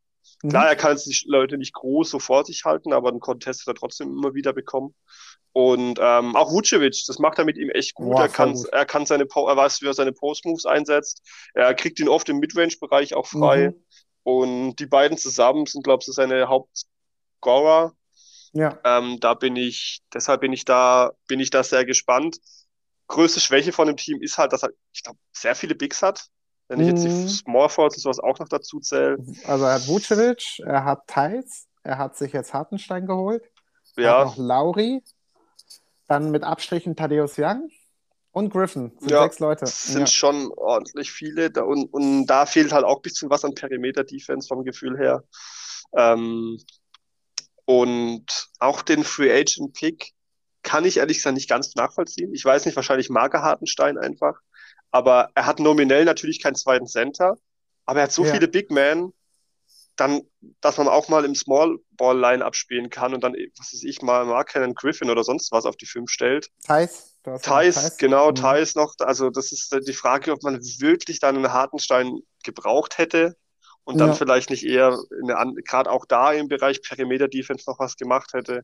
Mhm. Klar, er kann jetzt die Leute nicht groß so vor sich halten, aber einen Contest hat er trotzdem immer wieder bekommen. Und ähm, auch Vucevic, das macht er mit ihm echt gut. Boah, er, kann, gut. er kann seine, er weiß, wie er seine Post-Moves einsetzt. Er kriegt ihn oft im Midrange-Bereich auch frei. Mhm. Und die beiden zusammen sind, glaube ich, seine Hauptscorer. Ja. Ähm, da bin ich, deshalb bin ich da, bin ich da sehr gespannt. Größte Schwäche von dem Team ist halt, dass er, ich glaube, sehr viele Bigs hat. Wenn ich jetzt die mhm. Small Force und sowas auch noch dazu zähle. Also er hat Vucevic, er hat Thais, er hat sich jetzt Hartenstein geholt. Ja. Er hat noch Lauri, dann mit Abstrichen Thaddeus Young und Griffin. Sind ja, sechs Leute. Das sind ja. schon ordentlich viele. Und, und da fehlt halt auch ein bisschen was an Perimeter-Defense vom Gefühl her. Ähm, und auch den Free Agent Pick kann ich ehrlich gesagt nicht ganz nachvollziehen. Ich weiß nicht, wahrscheinlich mag er Hartenstein einfach. Aber er hat nominell natürlich keinen zweiten Center. Aber er hat so ja. viele Big Men, dann, dass man auch mal im Small Ball Line abspielen kann und dann, was weiß ich, mal Mark Cannon Griffin oder sonst was auf die Fünf stellt. Thais. Thais, genau, mhm. Thais noch. Also, das ist die Frage, ob man wirklich dann einen Hartenstein gebraucht hätte und dann ja. vielleicht nicht eher gerade auch da im Bereich Perimeter Defense noch was gemacht hätte.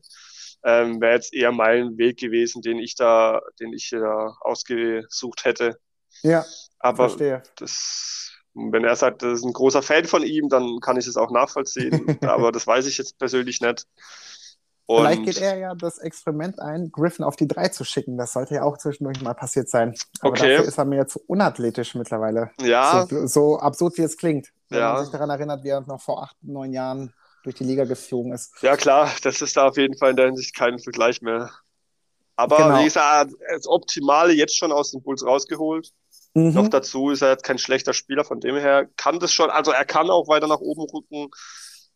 Ähm, Wäre jetzt eher mein Weg gewesen, den ich da, den ich da ausgesucht hätte. Ja, aber verstehe. das wenn er sagt, das ist ein großer Fan von ihm, dann kann ich es auch nachvollziehen. aber das weiß ich jetzt persönlich nicht. Und Vielleicht geht er ja das Experiment ein, Griffin auf die 3 zu schicken. Das sollte ja auch zwischendurch mal passiert sein. Aber okay. dafür ist er mir jetzt unathletisch mittlerweile. Ja. So, so absurd wie es klingt. Wenn ja. man sich daran erinnert, wie er noch vor acht, neun Jahren durch die Liga geflogen ist. Ja, klar, das ist da auf jeden Fall in der Hinsicht kein Vergleich mehr. Aber genau. wie gesagt, das Optimale jetzt schon aus den Bulls rausgeholt. Mhm. Noch dazu ist er jetzt kein schlechter Spieler, von dem her kann das schon, also er kann auch weiter nach oben rücken,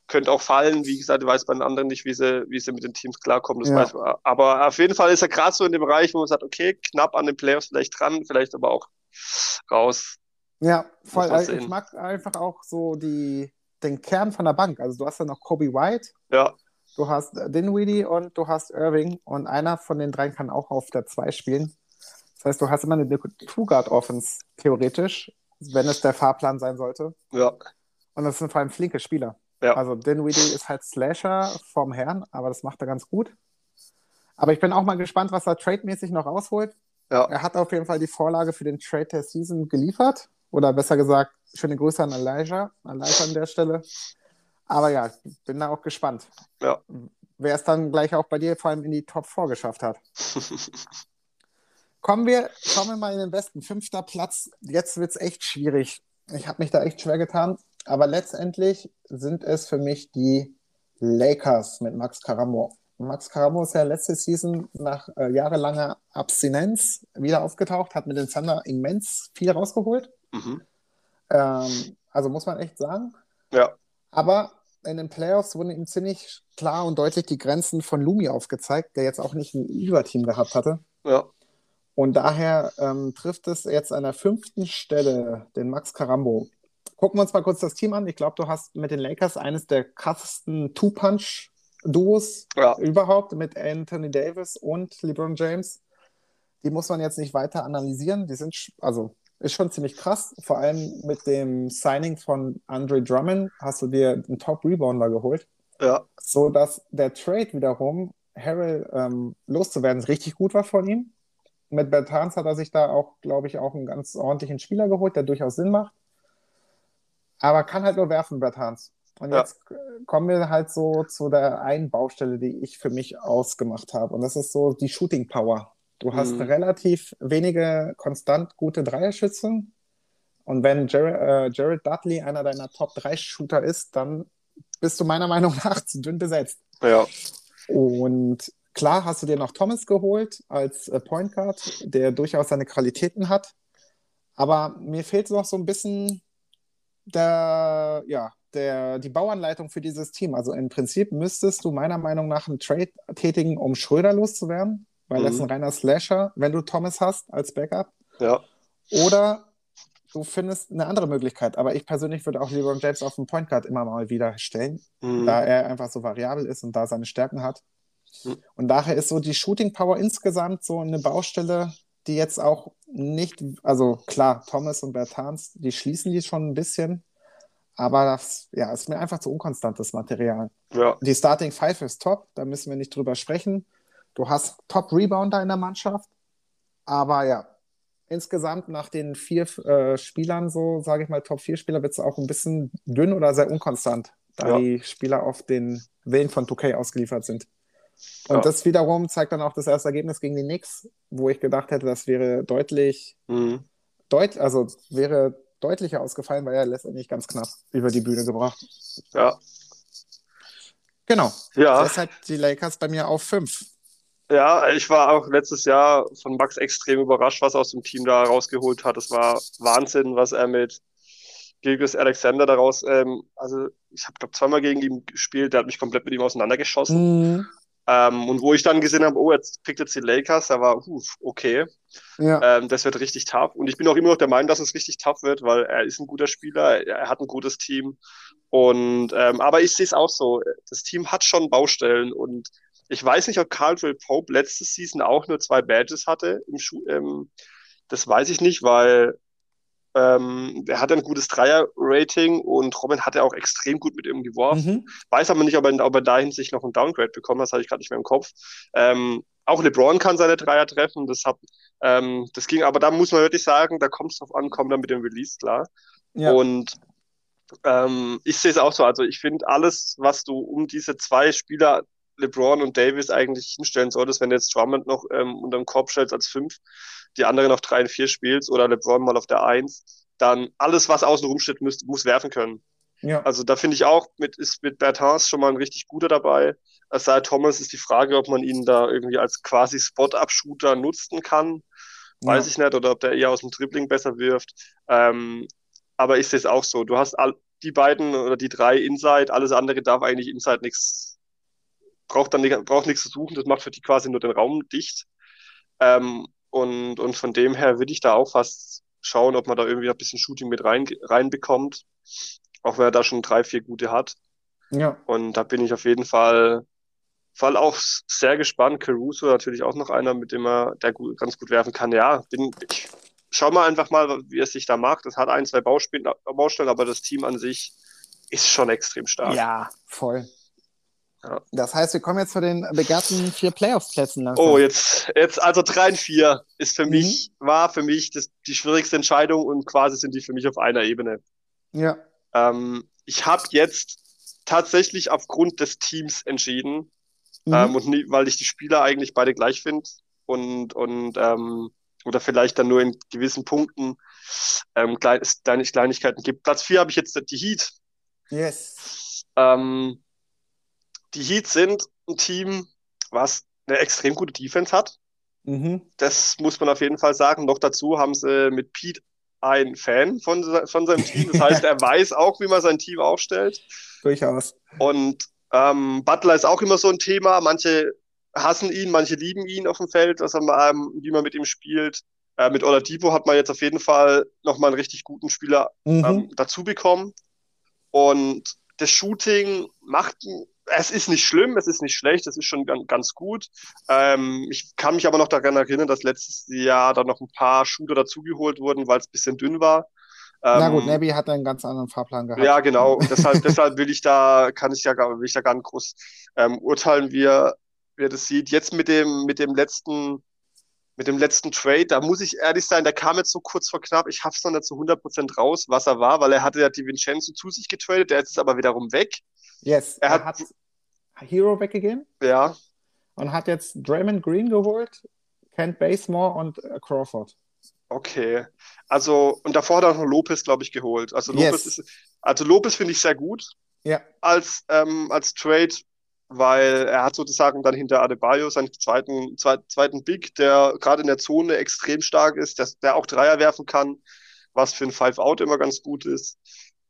könnte auch fallen, wie gesagt, weiß bei den anderen nicht, wie sie, wie sie mit den Teams klarkommen, das ja. weiß man. Aber auf jeden Fall ist er gerade so in dem Bereich, wo man sagt, okay, knapp an den Playoffs vielleicht dran, vielleicht aber auch raus. Ja, voll. Also ich mag einfach auch so die, den Kern von der Bank. Also du hast ja noch Kobe White. Ja. Du hast Dinwiddie und du hast Irving und einer von den dreien kann auch auf der 2 spielen. Das heißt, du hast immer eine Two-Guard-Offense, theoretisch, wenn es der Fahrplan sein sollte. Ja. Und das sind vor allem flinke Spieler. Ja. Also Dinwiddie ist halt Slasher vom Herrn, aber das macht er ganz gut. Aber ich bin auch mal gespannt, was er trademäßig noch rausholt. Ja. Er hat auf jeden Fall die Vorlage für den Trade der Season geliefert. Oder besser gesagt, schöne Grüße an Elijah, Elijah an der Stelle. Aber ja, bin da auch gespannt. Ja. Wer es dann gleich auch bei dir vor allem in die Top 4 geschafft hat. Kommen wir, schauen wir mal in den Westen. Fünfter Platz. Jetzt wird es echt schwierig. Ich habe mich da echt schwer getan. Aber letztendlich sind es für mich die Lakers mit Max Caramo. Max Caramo ist ja letzte Season nach äh, jahrelanger Abstinenz wieder aufgetaucht, hat mit den Thunder immens viel rausgeholt. Mhm. Ähm, also muss man echt sagen. Ja. Aber in den Playoffs wurden ihm ziemlich klar und deutlich die Grenzen von Lumi aufgezeigt, der jetzt auch nicht ein Überteam gehabt hatte. Ja. Und daher ähm, trifft es jetzt an der fünften Stelle den Max Carambo. Gucken wir uns mal kurz das Team an. Ich glaube, du hast mit den Lakers eines der krassesten Two-Punch-Duos Ja. überhaupt mit Anthony Davis und LeBron James. Die muss man jetzt nicht weiter analysieren. Die sind, also ist schon ziemlich krass. Vor allem mit dem Signing von Andre Drummond hast du dir einen Top-Rebounder geholt, Ja. so dass der Trade wiederum, Harrell ähm, loszuwerden, richtig gut war von ihm. Mit Bertans hat er sich da auch, glaube ich, auch einen ganz ordentlichen Spieler geholt, der durchaus Sinn macht. Aber kann halt nur werfen, Bertans. Und Ja. jetzt kommen wir halt so zu der einen Baustelle, die ich für mich ausgemacht habe. Und das ist so die Shooting Power. Du hast Mhm. relativ wenige konstant gute Dreierschützen. Und wenn Jared, äh, Jared Dudley einer deiner Top-3-Shooter ist, dann bist du meiner Meinung nach zu dünn besetzt. Ja. Und klar hast du dir noch Thomas geholt als äh, Point Guard, der durchaus seine Qualitäten hat. Aber mir fehlt noch so ein bisschen der, ja, der, die Bauanleitung für dieses Team. Also im Prinzip müsstest du meiner Meinung nach einen Trade tätigen, um Schröder loszuwerden, weil das Mhm. ein reiner Slasher, wenn du Thomas hast als Backup. Ja. Oder du findest eine andere Möglichkeit. Aber ich persönlich würde auch LeBron James auf den Point Guard immer mal wieder stellen, Mhm. da er einfach so variabel ist und da seine Stärken hat. Mhm. Und daher ist so die Shooting Power insgesamt so eine Baustelle, die jetzt auch nicht, also klar, Thomas und Bertans, die schließen die schon ein bisschen, aber das ja, ist mir einfach zu unkonstantes Material. Ja. Die Starting Five ist top, da müssen wir nicht drüber sprechen. Du hast Top-Rebounder in der Mannschaft, aber ja, insgesamt nach den vier äh, Spielern, so sage ich mal, Top-4-Spieler, wird es auch ein bisschen dünn oder sehr unkonstant, da Ja. die Spieler auf den Willen von 2K ausgeliefert sind. Und Ja. das wiederum zeigt dann auch das erste Ergebnis gegen die Knicks, wo ich gedacht hätte, das wäre deutlich, Mhm. deut also wäre deutlicher ausgefallen, weil er letztendlich ganz knapp über die Bühne gebracht. Ja. Genau. Ja. Deshalb die Lakers bei mir auf 5. Ja, ich war auch letztes Jahr von Max extrem überrascht, was er aus dem Team da rausgeholt hat. Es war Wahnsinn, was er mit Gilgis Alexander daraus, ähm, also ich habe glaube zweimal gegen ihn gespielt, der hat mich komplett mit ihm auseinandergeschossen. Mhm. Ähm, und wo ich dann gesehen habe, oh, jetzt pickt jetzt die Lakers, da war, uh, okay, Ja. ähm, das wird richtig tough. Und ich bin auch immer noch der Meinung, dass es richtig tough wird, weil er ist ein guter Spieler, er hat ein gutes Team. Und ähm, aber ich sehe es auch so, das Team hat schon Baustellen und ich weiß nicht, ob Caldwell Pope letzte Season auch nur zwei Badges hatte im Schu ähm, das weiß ich nicht, weil ähm, er hat ein gutes Dreier-Rating und Robin hat ja auch extrem gut mit ihm geworfen. Mhm. Weiß aber nicht, ob er, ob er dahin sich noch ein Downgrade bekommt, das habe ich gerade nicht mehr im Kopf. Ähm, auch LeBron kann seine Dreier treffen, das, hab, ähm, das ging, aber da muss man wirklich sagen, da kommt es drauf an, kommt er mit dem Release klar. Ja. Und ähm, ich sehe es auch so, also ich finde alles, was du um diese zwei Spieler, LeBron und Davis, eigentlich hinstellen solltest, wenn du jetzt Drummond noch ähm, unter dem Korb stellst als fünf, die anderen auf drei und vier spielst oder LeBron mal auf der eins, dann alles, was außen rum steht, muss, muss werfen können. ja. Also da finde ich auch, mit, ist mit Bertans schon mal ein richtig guter dabei. Asai Thomas ist die Frage, ob man ihn da irgendwie als quasi Spot-Up-Shooter nutzen kann. Weiß ja. ich nicht, oder ob der eher aus dem Dribbling besser wirft. Ähm, aber ich sehe es auch so. Du hast all, die beiden oder die drei Inside, alles andere darf eigentlich Inside nichts, braucht dann nicht, braucht nichts zu suchen, das macht für die quasi nur den Raum dicht. Ähm, und, und von dem her würde ich da auch fast schauen, ob man da irgendwie ein bisschen Shooting mit rein, reinbekommt. Auch wenn er da schon drei, vier gute hat. ja. Und da bin ich auf jeden Fall, Fall auch sehr gespannt. Caruso natürlich auch noch einer, mit dem er der gut, ganz gut werfen kann. Ja, bin, ich schau mal einfach mal, wie er sich da macht. Das hat ein, zwei Baustellen, Baustellen, aber das Team an sich ist schon extrem stark. Ja, voll. Ja. Das heißt, wir kommen jetzt zu den begehrten vier Playoffs-Plätzen langsam. Oh, jetzt, jetzt, also 3 und 4 ist für Mhm. mich, war für mich das, die schwierigste Entscheidung und quasi sind die für mich auf einer Ebene. Ja. Ähm, ich habe jetzt tatsächlich aufgrund des Teams entschieden, Mhm. ähm, und nie, weil ich die Spieler eigentlich beide gleich finde und, und ähm, oder vielleicht dann nur in gewissen Punkten ähm, klein, Kleinigkeiten gibt. Platz 4 habe ich jetzt die Heat. yes. Ähm, die Heat sind ein Team, was eine extrem gute Defense hat. Mhm. Das muss man auf jeden Fall sagen. Noch dazu haben sie mit Pete ein Fan von, von seinem Team. Das heißt, er weiß auch, wie man sein Team aufstellt. Durchaus. Und ähm, Butler ist auch immer so ein Thema. Manche hassen ihn, manche lieben ihn auf dem Feld, was ähm, wie man mit ihm spielt. Äh, mit Oladipo hat man jetzt auf jeden Fall nochmal einen richtig guten Spieler mhm. ähm, dazu bekommen. Und das Shooting macht, es ist nicht schlimm, es ist nicht schlecht, es ist schon ganz, ganz gut. Ähm, ich kann mich aber noch daran erinnern, dass letztes Jahr da noch ein paar Shooter dazugeholt wurden, weil es ein bisschen dünn war. Na gut, ähm, Nebby hat einen ganz anderen Fahrplan gehabt. Ja, genau. deshalb, deshalb will ich da, kann ich ja gar, will ich da gar nicht groß ähm, urteilen, wie er, wie er das sieht. Jetzt mit dem, mit dem letzten, mit dem letzten Trade, da muss ich ehrlich sein, der kam jetzt so kurz vor knapp. Ich hab's noch nicht zu 100% raus, was er war, weil er hatte ja die Vincenzo zu sich getradet, der ist jetzt aber wiederum weg. Yes, er, er hat, hat Hero weggegeben. Ja. Und hat jetzt Draymond Green geholt, Kent Basemore und äh, Crawford. Okay. Also, und davor hat er noch Lopez, glaube ich, geholt. Also Lopez yes. ist, also Lopez finde ich sehr gut. Ja. Als, ähm, als Trade, weil er hat sozusagen dann hinter Adebayo seinen zweiten, zweiten Big, der gerade in der Zone extrem stark ist, der, der auch Dreier werfen kann, was für ein Five-Out immer ganz gut ist.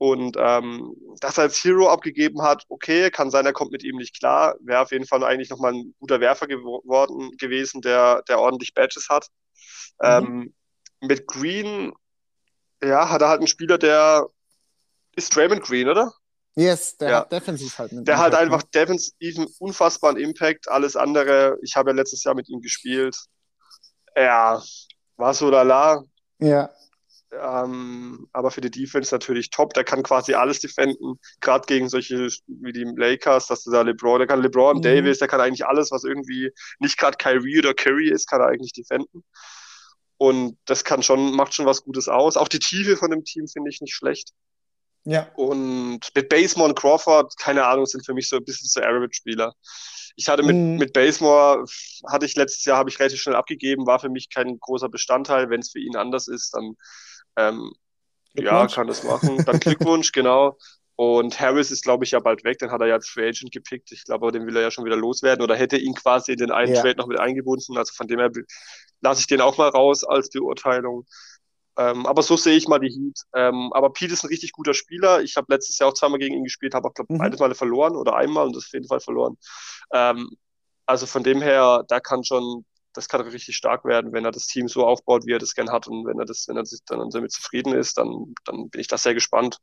Und ähm, dass er als Hero abgegeben hat, okay, kann sein, er kommt mit ihm nicht klar. Wäre auf jeden Fall eigentlich nochmal ein guter Werfer geworden gewesen, der, der ordentlich Badges hat. Mhm. Ähm, mit Green, ja, hat er halt einen Spieler, der ist Draymond Green, oder? Yes, der ja. hat defensiv halt einen Der Impact, hat einfach ne? defensiv einen unfassbaren Impact. Alles andere, ich habe ja letztes Jahr mit ihm gespielt. Ja, war so lala. Ja. Ähm, aber für die Defense natürlich top. Der kann quasi alles defenden. Gerade gegen solche wie die Lakers, dass du da LeBron, der kann LeBron, mhm. Davis, der kann eigentlich alles, was irgendwie nicht gerade Kyrie oder Curry ist, kann er eigentlich defenden. Und das kann schon, macht schon was Gutes aus. Auch die Tiefe von dem Team finde ich nicht schlecht. Ja. Und mit Basemore und Crawford, keine Ahnung, sind für mich so ein bisschen so Average-Spieler. Ich hatte mit, mhm. mit Basemore, hatte ich letztes Jahr, habe ich relativ schnell abgegeben, war für mich kein großer Bestandteil. Wenn es für ihn anders ist, dann ähm, ja, kann das machen. Dann Glückwunsch, genau. Und Harris ist, glaube ich, ja bald weg. Den hat er ja als Free Agent gepickt. Ich glaube, den will er ja schon wieder loswerden oder hätte ihn quasi in den einen ja. Trade noch mit eingebunden. Also von dem her lasse ich den auch mal raus als Beurteilung. Ähm, aber so sehe ich mal die Heat. Ähm, aber Pete ist ein richtig guter Spieler. Ich habe letztes Jahr auch zweimal gegen ihn gespielt, habe auch, glaube ich, mhm. beides Mal verloren oder einmal und das auf jeden Fall verloren. Ähm, also von dem her, da kann schon, das kann richtig stark werden, wenn er das Team so aufbaut, wie er das gern hat und wenn er das, wenn er sich dann damit zufrieden ist, dann, dann bin ich da sehr gespannt.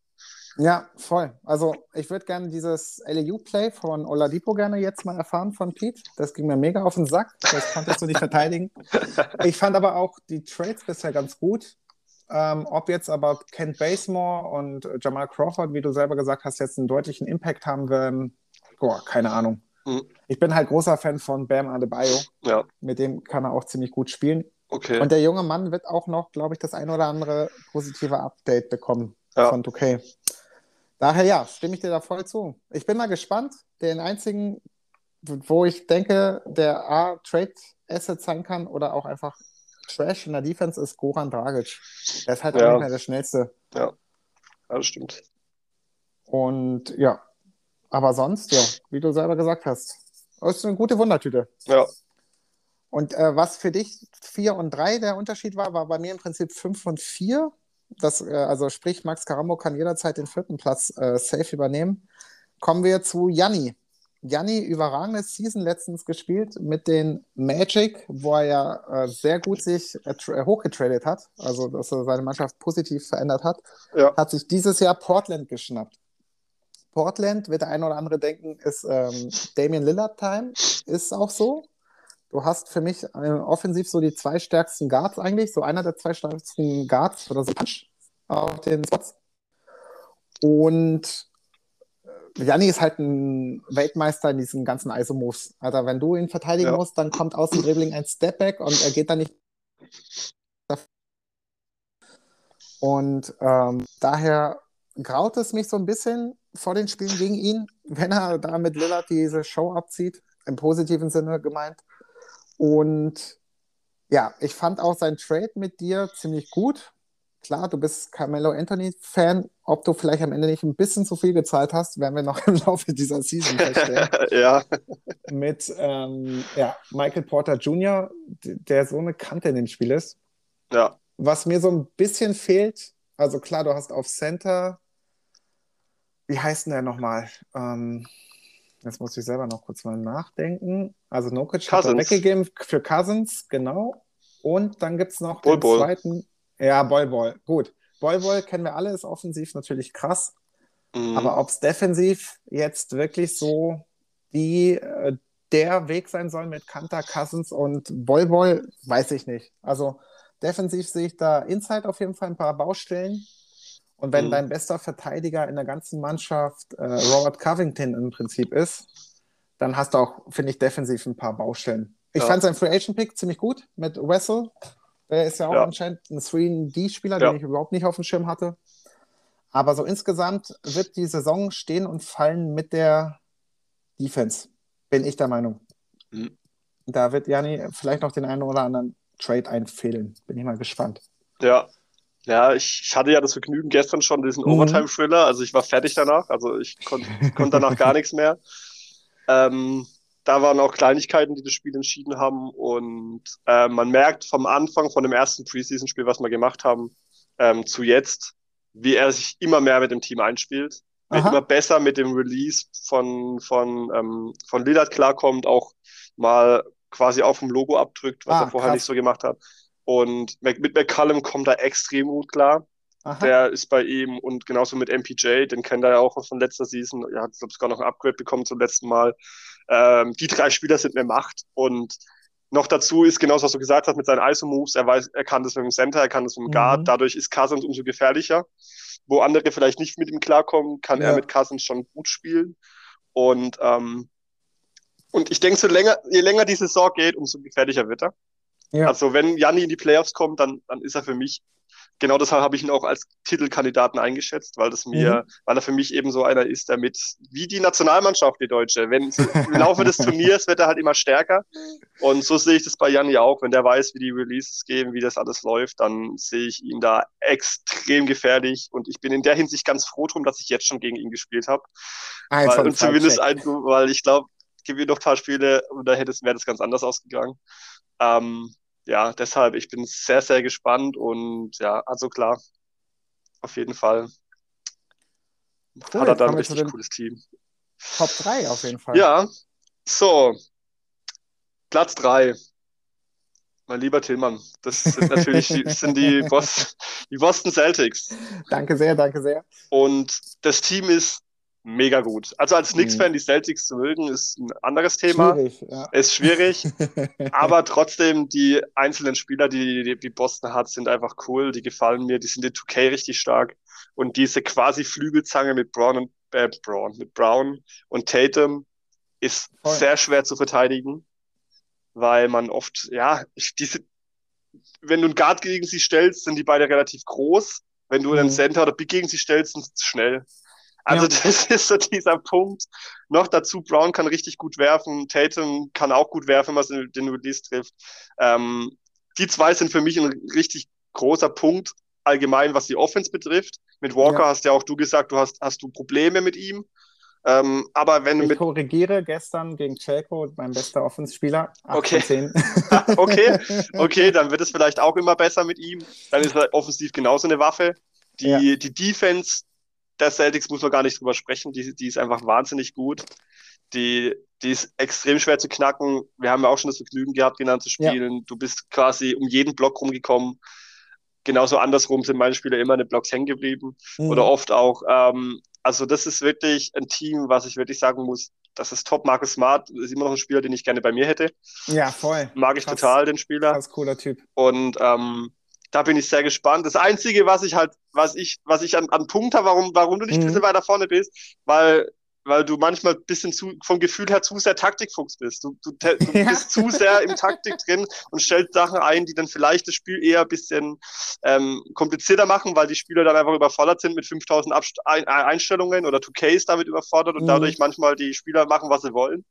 Ja, voll. Also ich würde gerne dieses LEU-Play von Oladipo gerne jetzt mal erfahren von Pete. Das ging mir mega auf den Sack. Das konntest du nicht verteidigen. Ich fand aber auch die Trades bisher ganz gut. Ähm, ob jetzt aber Kent Basemore und Jamal Crawford, wie du selber gesagt hast, jetzt einen deutlichen Impact haben werden, boah, keine Ahnung. Mhm. Ich bin halt großer Fan von Bam Adebayo. Ja. Mit dem kann er auch ziemlich gut spielen. Okay. Und der junge Mann wird auch noch, glaube ich, das ein oder andere positive Update bekommen ja. von 2K. Daher ja, stimme ich dir da voll zu. Ich bin mal gespannt. Den einzigen, wo ich denke, der A, Trade Asset sein kann oder auch einfach Trash in der Defense ist Goran Dragic. Der ist halt ja. auch nicht mehr der schnellste. Ja. ja, das stimmt. Und ja, aber sonst, ja, wie du selber gesagt hast, ist eine gute Wundertüte. Ja. Und äh, was für dich 4 und 3 der Unterschied war, war bei mir im Prinzip 5 und 4 das, äh, also sprich, Max Carambo kann jederzeit den vierten Platz äh, safe übernehmen. Kommen wir zu Janni. Janni, überragendes Season letztens gespielt mit den Magic, wo er ja äh, sehr gut sich äh, äh, hochgetradet hat, also dass er seine Mannschaft positiv verändert hat, ja. hat sich dieses Jahr Portland geschnappt. Portland, wird der eine oder andere denken, ist ähm, Damian Lillard Time, ist auch so. Du hast für mich äh, offensiv so die zwei stärksten Guards eigentlich, so einer der zwei stärksten Guards oder so Punch auf den Spots. Und Janni äh, ist halt ein Weltmeister in diesen ganzen ISO-Moves. Also wenn du ihn verteidigen ja. musst, dann kommt aus dem Dribbling ein Stepback und er geht dann nicht. Und ähm, daher graut es mich so ein bisschen vor den Spielen gegen ihn, wenn er da mit Lillard diese Show abzieht, im positiven Sinne gemeint. Und ja, ich fand auch sein Trade mit dir ziemlich gut. Klar, du bist Carmelo Anthony-Fan. Ob du vielleicht am Ende nicht ein bisschen zu viel gezahlt hast, werden wir noch im Laufe dieser Season feststellen. ja. Mit ähm, ja, Michael Porter Jr., der so eine Kante in dem Spiel ist. Ja. was mir so ein bisschen fehlt, also klar, du hast auf Center, wie heißt denn der nochmal? Ähm, jetzt muss ich selber noch kurz mal nachdenken. Also Nokic hat er weggegeben für Cousins, genau. Und dann gibt es noch Bol den zweiten. Ja, Boy. Gut. Boy kennen wir alle, ist offensiv natürlich krass. Mhm. Aber ob es defensiv jetzt wirklich so die, äh, der Weg sein soll mit Kanter, Cousins und Boy, weiß ich nicht. Also defensiv sehe ich da Inside auf jeden Fall ein paar Baustellen. Und wenn mhm. dein bester Verteidiger in der ganzen Mannschaft äh, Robert Covington im Prinzip ist, dann hast du auch, finde ich, defensiv ein paar Baustellen. Ich ja. fand sein Free Agent Pick ziemlich gut mit Wessel. Der ist ja auch ja. anscheinend ein 3D-Spieler, ja. den ich überhaupt nicht auf dem Schirm hatte. Aber so insgesamt wird die Saison stehen und fallen mit der Defense, bin ich der Meinung. Mhm. Da wird Jani vielleicht noch den einen oder anderen Trade einfehlen. Bin ich mal gespannt. Ja, ja, ich, ich, hatte ja das Vergnügen gestern schon, diesen mhm. Overtime-Thriller. Also ich war fertig danach. Also ich konnte konnt danach gar nichts mehr. Ähm, da waren auch Kleinigkeiten, die das Spiel entschieden haben. Und äh, man merkt vom Anfang, von dem ersten Preseason-Spiel, was wir gemacht haben, ähm, zu jetzt, wie er sich immer mehr mit dem Team einspielt. Wird immer besser mit dem Release von, von, ähm, von Lillard klarkommt, auch mal quasi auf dem Logo abdrückt, was ah, er vorher krass. nicht so gemacht hat. Und mit McCallum kommt er extrem gut klar. Aha. Der ist bei ihm und genauso mit MPJ, den kennt er ja auch von letzter Season. Er hat, glaube ich, sogar noch ein Upgrade bekommen zum letzten Mal. Ähm, die drei Spieler sind mir Macht und noch dazu ist genauso, was du gesagt hast mit seinen ISO-Moves. Er weiß, er kann das mit dem Center, er kann das mit dem Guard. Mhm. Dadurch ist Cousins umso gefährlicher. Wo andere vielleicht nicht mit ihm klarkommen, kann ja. er mit Cousins schon gut spielen. Und, ähm, und ich denke, so länger, je länger die Saison geht, umso gefährlicher wird er. Ja. Also wenn Janni in die Playoffs kommt, dann, dann ist er für mich, genau deshalb habe ich ihn auch als Titelkandidaten eingeschätzt, weil das mir, mhm. weil er für mich eben so einer ist, der mit, wie die Nationalmannschaft, die Deutsche, wenn im Laufe des Turniers wird er halt immer stärker. Und so sehe ich das bei Janni auch. Wenn der weiß, wie die Releases gehen, wie das alles läuft, dann sehe ich ihn da extrem gefährlich. Und ich bin in der Hinsicht ganz froh drum, dass ich jetzt schon gegen ihn gespielt habe. Weil, und zumindest ein, weil ich glaube, gebe noch ein paar Spiele und da hätte es, wäre das ganz anders ausgegangen. Ähm, ja, deshalb, ich bin sehr, sehr gespannt und ja, also klar, auf jeden Fall cool, hat er da ein richtig cooles Team. Top 3 auf jeden Fall. Ja, so, Platz 3. Mein lieber Tillmann, das sind natürlich die, sind die, Bos die Boston Celtics. Danke sehr, danke sehr. Und das Team ist mega gut. Also als Knicks-Fan mhm. die Celtics zu mögen, ist ein anderes Thema. Schwierig, ja. Ist schwierig. aber trotzdem, die einzelnen Spieler, die, die Boston hat, sind einfach cool. Die gefallen mir. Die sind in 2K richtig stark. Und diese quasi Flügelzange mit Brown und äh, Brown, mit Brown und Tatum ist Voll. sehr schwer zu verteidigen, weil man oft, ja, diese, wenn du einen Guard gegen sie stellst, sind die beide relativ groß. Wenn du einen mhm. Center oder Big gegen sie stellst, sind sie schnell. Also ja. das ist so dieser Punkt. Noch dazu, Brown kann richtig gut werfen, Tatum kann auch gut werfen, was den Release trifft. Ähm, die zwei sind für mich ein richtig großer Punkt allgemein, was die Offense betrifft. Mit Walker ja. hast ja auch du gesagt, du hast, hast du Probleme mit ihm. Ähm, aber wenn ich mit korrigiere gestern gegen Chelko, mein bester Offenspieler. Okay. okay, okay, dann wird es vielleicht auch immer besser mit ihm. Dann ist er offensiv genauso eine Waffe. Die, ja. die Defense der Celtics muss man gar nicht drüber sprechen. Die, die ist einfach wahnsinnig gut. Die, die ist extrem schwer zu knacken. Wir haben ja auch schon das Vergnügen gehabt, genannt zu spielen. Ja. Du bist quasi um jeden Block rumgekommen. Genauso andersrum sind meine Spieler immer in den Blocks hängen geblieben. Mhm. Oder oft auch. Ähm, also, das ist wirklich ein Team, was ich wirklich sagen muss, das ist top. Marcus Smart ist immer noch ein Spieler, den ich gerne bei mir hätte. Ja, voll. Mag ich Krass. total, den Spieler. Ganz cooler Typ. Und ähm, da bin ich sehr gespannt. Das Einzige, was ich halt, was ich, was ich an, an Punkt habe, warum, warum du nicht mhm. ein bisschen weiter vorne bist, weil, weil du manchmal ein bisschen zu, vom Gefühl her zu sehr Taktikfuchs bist. Du, du, du ja. bist zu sehr im Taktik drin und stellst Sachen ein, die dann vielleicht das Spiel eher ein bisschen ähm, komplizierter machen, weil die Spieler dann einfach überfordert sind mit 5000 Abst ein Einstellungen oder 2K ist damit überfordert und mhm. dadurch manchmal die Spieler machen, was sie wollen.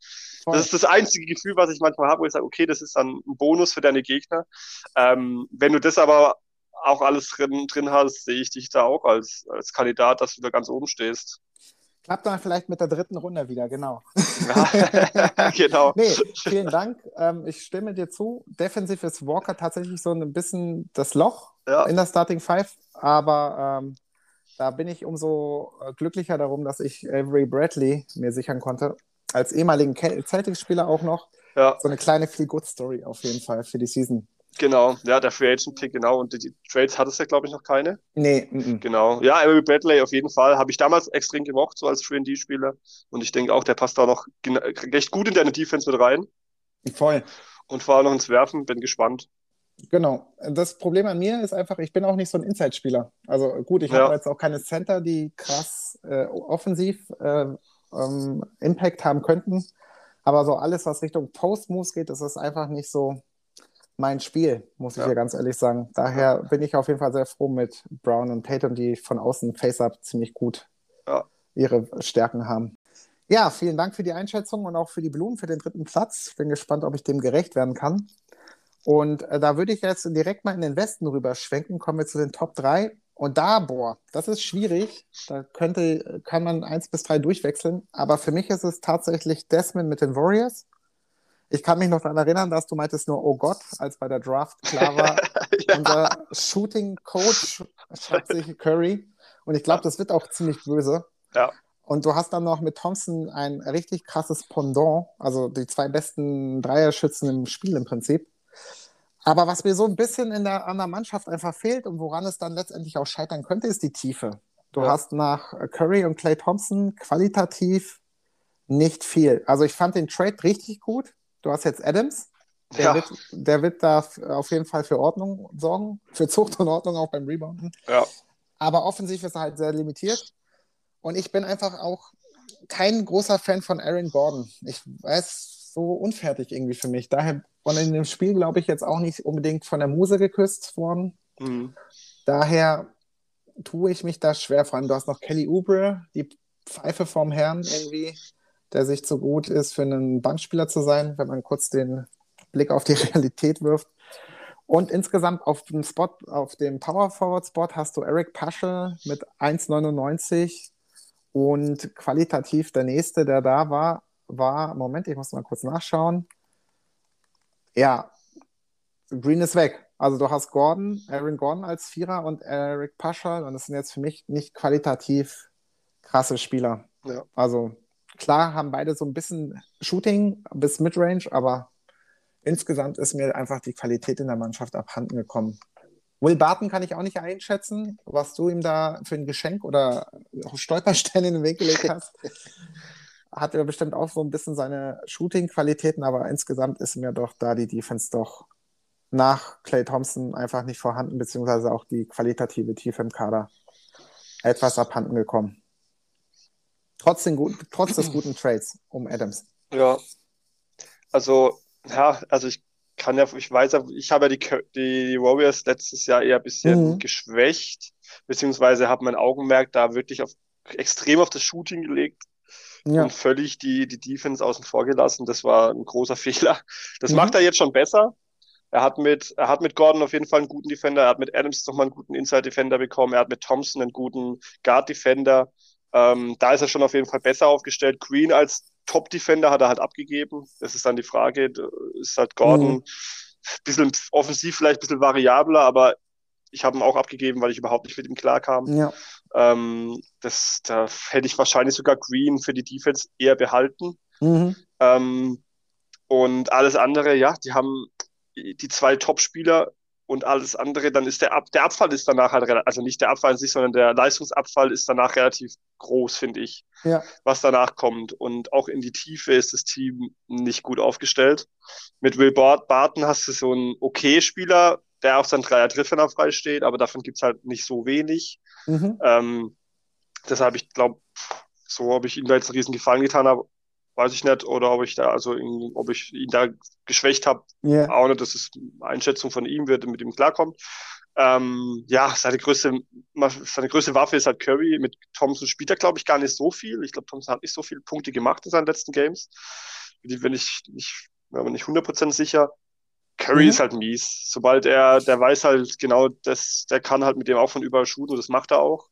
Das ist das einzige Gefühl, was ich manchmal habe, wo ich sage, okay, das ist dann ein Bonus für deine Gegner. Ähm, wenn du das aber auch alles drin, drin hast, sehe ich dich da auch als, als Kandidat, dass du da ganz oben stehst. Klappt dann vielleicht mit der dritten Runde wieder, genau. Ja, genau. nee, vielen Dank. Ähm, ich stimme dir zu. Defensiv ist Walker tatsächlich so ein bisschen das Loch Ja. in der Starting Five, aber ähm, da bin ich umso äh, glücklicher darum, dass ich Avery Bradley mir sichern konnte. Als ehemaligen Celtics-Spieler auch noch. Ja, So eine kleine Feel-Good-Story auf jeden Fall für die Season. Genau. Ja, der Free Agent Pick, genau. Und die, die Trades hattest du, glaube ich, noch keine. Nee, mm -mm. Genau. Ja, Avery Bradley auf jeden Fall. Habe ich damals extrem gemocht, so als 3D-Spieler. Und ich denke auch, der passt da noch recht gut in deine Defense mit rein. voll. Und vor allem noch ins Werfen. Bin gespannt. Genau. Das Problem an mir ist einfach, ich bin auch nicht so ein Inside-Spieler. Also gut, ich Ja. habe jetzt auch keine Center, die krass äh, offensiv äh, ähm, Impact haben könnten. Aber so alles, was Richtung Post-Moves geht, das ist einfach nicht so mein Spiel, muss ich Ja. dir ganz ehrlich sagen. Daher bin ich auf jeden Fall sehr froh mit Brown und Tatum, die von außen Face-Up ziemlich gut Ja. ihre Stärken haben. Ja, vielen Dank für die Einschätzung und auch für die Blumen für den dritten Platz. Bin gespannt, ob ich dem gerecht werden kann. Und äh, da würde ich jetzt direkt mal in den Westen rüber schwenken. Kommen wir zu den Top 3. Und da, boah, das ist schwierig. Da könnte, kann man eins bis drei durchwechseln. Aber für mich ist es tatsächlich Desmond mit den Warriors. Ich kann mich noch daran erinnern, dass du meintest nur, oh Gott, als bei der Draft klar war, ja. unser Shooting Coach schnappt sich Curry. Und ich glaube, das wird auch ziemlich böse. Ja. Und du hast dann noch mit Thompson ein richtig krasses Pendant, also die zwei besten Dreierschützen im Spiel im Prinzip. Aber was mir so ein bisschen in der, an der Mannschaft einfach fehlt und woran es dann letztendlich auch scheitern könnte, ist die Tiefe. Du Ja. hast nach Curry und Clay Thompson qualitativ nicht viel. Also ich fand den Trade richtig gut. Du hast jetzt Adams. Der, Ja. wird, der wird da auf jeden Fall für Ordnung sorgen, für Zucht und Ordnung auch beim Rebounden. Ja. Aber offensiv ist er halt sehr limitiert. Und ich bin einfach auch kein großer Fan von Aaron Gordon. Ich weiß, so unfertig irgendwie für mich. Daher und in dem Spiel, glaube ich, jetzt auch nicht unbedingt von der Muse geküsst worden. Mhm. Daher tue ich mich da schwer. Vor allem, du hast noch Kelly Oubre, die Pfeife vom Herrn irgendwie, der sich zu gut ist, für einen Bankspieler zu sein, wenn man kurz den Blick auf die Realität wirft. Und insgesamt auf dem Spot, auf dem Power Forward Spot hast du Eric Paschel mit 1,99 und qualitativ der nächste, der da war, war, Moment, ich muss mal kurz nachschauen. Ja, Green ist weg. Also du hast Gordon, Aaron Gordon als Vierer und Eric Paschal und das sind jetzt für mich nicht qualitativ krasse Spieler. Ja. Also klar haben beide so ein bisschen Shooting bis Midrange, aber insgesamt ist mir einfach die Qualität in der Mannschaft abhanden gekommen. Will Barton kann ich auch nicht einschätzen, was du ihm da für ein Geschenk oder Stolperstein in den Weg gelegt hast. Hat er bestimmt auch so ein bisschen seine Shooting-Qualitäten, aber insgesamt ist mir doch da die Defense doch nach Clay Thompson einfach nicht vorhanden, beziehungsweise auch die qualitative Tiefe im Kader etwas abhanden gekommen. Trotz, den gut, trotz des guten Trades um Adams. Ja. Also, ja, also ich kann ja, ich weiß ja, ich habe ja die, die Warriors letztes Jahr eher ein bisschen Mhm. geschwächt, beziehungsweise habe mein Augenmerk da wirklich auf, extrem auf das Shooting gelegt Ja, und völlig die, die Defense außen vor gelassen. Das war ein großer Fehler. Das Mhm. macht er jetzt schon besser. Er hat mit, er hat mit Gordon auf jeden Fall einen guten Defender. Er hat mit Adams nochmal einen guten Inside-Defender bekommen. Er hat mit Thompson einen guten Guard-Defender. Ähm, da ist er schon auf jeden Fall besser aufgestellt. Green als Top-Defender hat er halt abgegeben. Das ist dann die Frage. Ist halt Gordon Mhm. bisschen offensiv vielleicht ein bisschen variabler, aber ich habe ihn auch abgegeben, weil ich überhaupt nicht mit ihm klarkam. ja, Ähm, das, da hätte ich wahrscheinlich sogar Green für die Defense eher behalten. mhm. Ähm, und alles andere, ja, die haben die zwei Top-Spieler und alles andere, dann ist der, Ab der Abfall ist danach halt, also nicht der Abfall an sich, sondern der Leistungsabfall ist danach relativ groß, finde ich, ja, was danach kommt. Und auch in die Tiefe ist das Team nicht gut aufgestellt. Mit Will Bart- Barton hast du so einen Okay-Spieler, der auch sein Dreier Triffer frei steht, aber davon gibt's halt nicht so wenig. mhm. Ähm, deshalb, ich glaube, so ob ich ihm da jetzt einen riesen Gefallen getan habe, weiß ich nicht. Oder ob ich da, also ihn, ob ich ihn da geschwächt habe, ja, auch nicht. Das ist eine Einschätzung von ihm, wird mit ihm klarkommt. Ähm, ja, seine größte, seine größte Waffe ist halt Curry. Mit Thompson spielt er, glaube ich, gar nicht so viel. Ich glaube, Thompson hat nicht so viele Punkte gemacht in seinen letzten Games. Die bin ich nicht, bin mir nicht 100% sicher. Curry Mhm. ist halt mies. Sobald er, der weiß halt genau, dass, der kann halt mit dem auch von überall shooten und das macht er auch.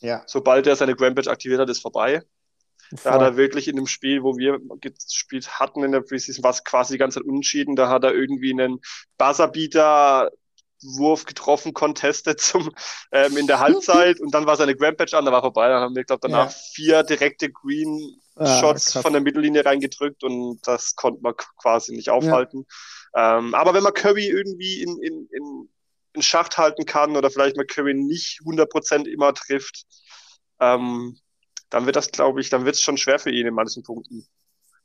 ja, Sobald er seine Grand Badge aktiviert hat, ist vorbei. Da hat er wirklich in dem Spiel, wo wir gespielt hatten in der Preseason, war es quasi die ganze Zeit unentschieden. Da hat er irgendwie einen Buzzerbeater Wurf getroffen, contestet zum, ähm, in der Halbzeit und dann war seine Grand Patch an, da war vorbei. Dann haben wir, glaube danach ja. vier direkte Green Shots ah, von der Mittellinie reingedrückt und das konnte man quasi nicht aufhalten. Ja. Ähm, aber wenn man Curry irgendwie in, in, in, in Schacht halten kann oder vielleicht mal Curry nicht 100% immer trifft, ähm, dann wird das, glaube ich, dann wird es schon schwer für ihn in manchen Punkten.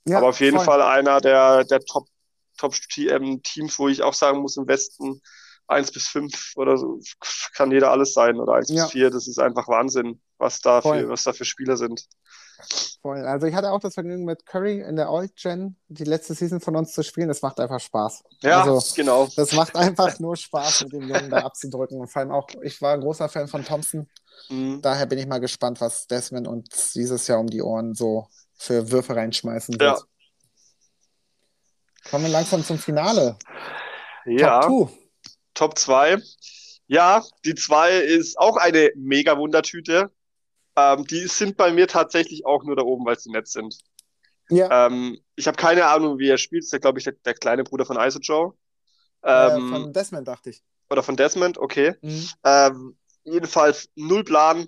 Ja, aber auf jeden voll. Fall einer der, der Top, Top Teams, wo ich auch sagen muss, im Westen, 1 bis 5 oder so, kann jeder alles sein oder 1 ja. bis 4. Das ist einfach Wahnsinn, was da, für, was da für Spieler sind. Voll. Also ich hatte auch das Vergnügen mit Curry in der Old Gen die letzte Season von uns zu spielen. Das macht einfach Spaß. Ja, also, genau. Das macht einfach nur Spaß, mit dem Jungen da abzudrücken. Und vor allem auch, ich war ein großer Fan von Thompson. Mhm. Daher bin ich mal gespannt, was Desmond uns dieses Jahr um die Ohren so für Würfe reinschmeißen wird. Ja. Kommen wir langsam zum Finale. Ja. Top Top 2. Ja, die 2 ist auch eine mega Wundertüte. Ähm, die sind bei mir tatsächlich auch nur da oben, weil sie nett sind. Ja. Ähm, ich habe keine Ahnung, wie er spielt. Das ist, glaube ich, der, der, kleine Bruder von Iso Joe. Ähm, äh, von Desmond, dachte ich. Oder von Desmond, okay. Mhm. Jedenfalls null Plan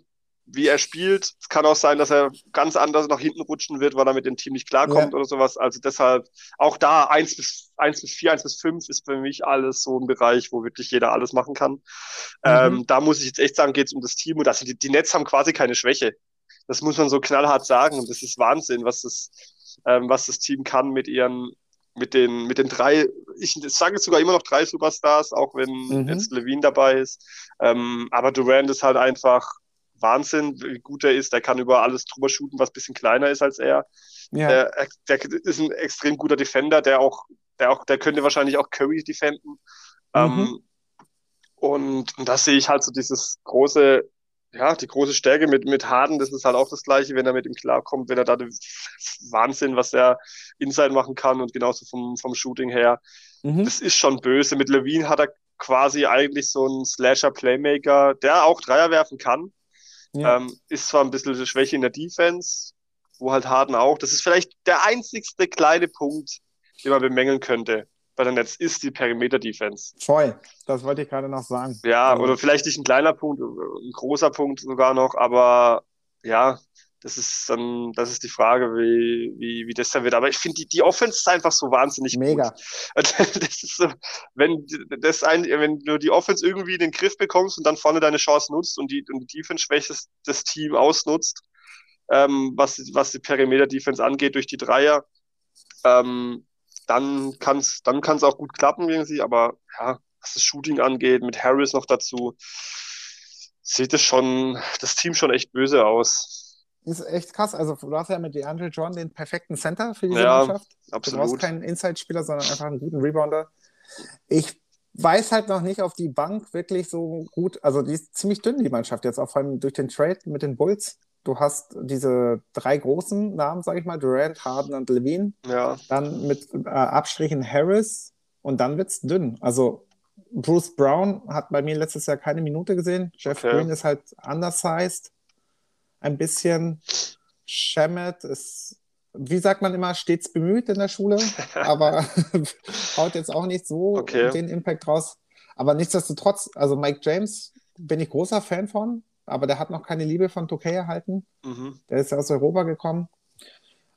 wie er spielt. Es kann auch sein, dass er ganz anders nach hinten rutschen wird, weil er mit dem Team nicht klarkommt ja. oder sowas. Also deshalb auch da eins bis eins bis vier, eins bis fünf ist für mich alles so ein Bereich, wo wirklich jeder alles machen kann. Mhm. Ähm, da muss ich jetzt echt sagen, geht es um das Team und das, die, die Nets haben quasi keine Schwäche. Das muss man so knallhart sagen. Und das ist Wahnsinn, was das, ähm, was das Team kann mit ihren mit den, mit den drei, ich sage jetzt sogar immer noch drei Superstars, auch wenn mhm. jetzt Levine dabei ist. Ähm, aber Durant ist halt einfach Wahnsinn, wie gut er ist. Der kann über alles drüber shooten, was ein bisschen kleiner ist als er. Ja. Der, der ist ein extrem guter Defender, der auch, der auch, der könnte wahrscheinlich auch Curry defenden. Mhm. Ähm, und, und das sehe ich halt so dieses große, ja, die große Stärke mit, mit Harden, das ist halt auch das Gleiche, wenn er mit ihm klarkommt, wenn er da Wahnsinn, was er inside machen kann und genauso vom, vom Shooting her. Mhm. Das ist schon böse. Mit Levine hat er quasi eigentlich so einen Slasher-Playmaker, der auch Dreier werfen kann. Ja. Ähm, ist zwar ein bisschen Schwäche in der Defense, wo halt Harden auch. Das ist vielleicht der einzigste kleine Punkt, den man bemängeln könnte bei der Netz, ist die Perimeter-Defense. Voll, das wollte ich gerade noch sagen. Ja, also. oder vielleicht nicht ein kleiner Punkt, ein großer Punkt sogar noch, aber ja, das ist dann, das ist die Frage, wie, wie, wie das dann wird. Aber ich finde, die, die Offense ist einfach so wahnsinnig Mega. gut. Das ist so, wenn, das ein, wenn du die Offense irgendwie in den Griff bekommst und dann vorne deine Chance nutzt und die, und die Defense schwächst das Team ausnutzt, ähm, was, was die Perimeter-Defense angeht durch die Dreier, ähm, dann kann es dann kann's auch gut klappen irgendwie, aber ja, was das Shooting angeht, mit Harris noch dazu, sieht es schon, das Team schon echt böse aus. Ist echt krass. Also, du hast ja mit DeAndre John den perfekten Center für diese ja, Mannschaft. Absolut. Du brauchst keinen Inside-Spieler, sondern einfach einen guten Rebounder. Ich weiß halt noch nicht auf die Bank wirklich so gut. Also, die ist ziemlich dünn, die Mannschaft jetzt, auch vor allem durch den Trade mit den Bulls. Du hast diese drei großen Namen, sag ich mal, Durant, Harden und Levine. Ja. Dann mit äh, Abstrichen Harris und dann wird es dünn. Also, Bruce Brown hat bei mir letztes Jahr keine Minute gesehen. Jeff okay. Green ist halt undersized ein bisschen. Shemet ist, wie sagt man immer, stets bemüht in der Schule, aber haut jetzt auch nicht so okay. den Impact raus. Aber nichtsdestotrotz, also Mike James bin ich großer Fan von, aber der hat noch keine Liebe von Tokay erhalten. Mhm. Der ist ja aus Europa gekommen.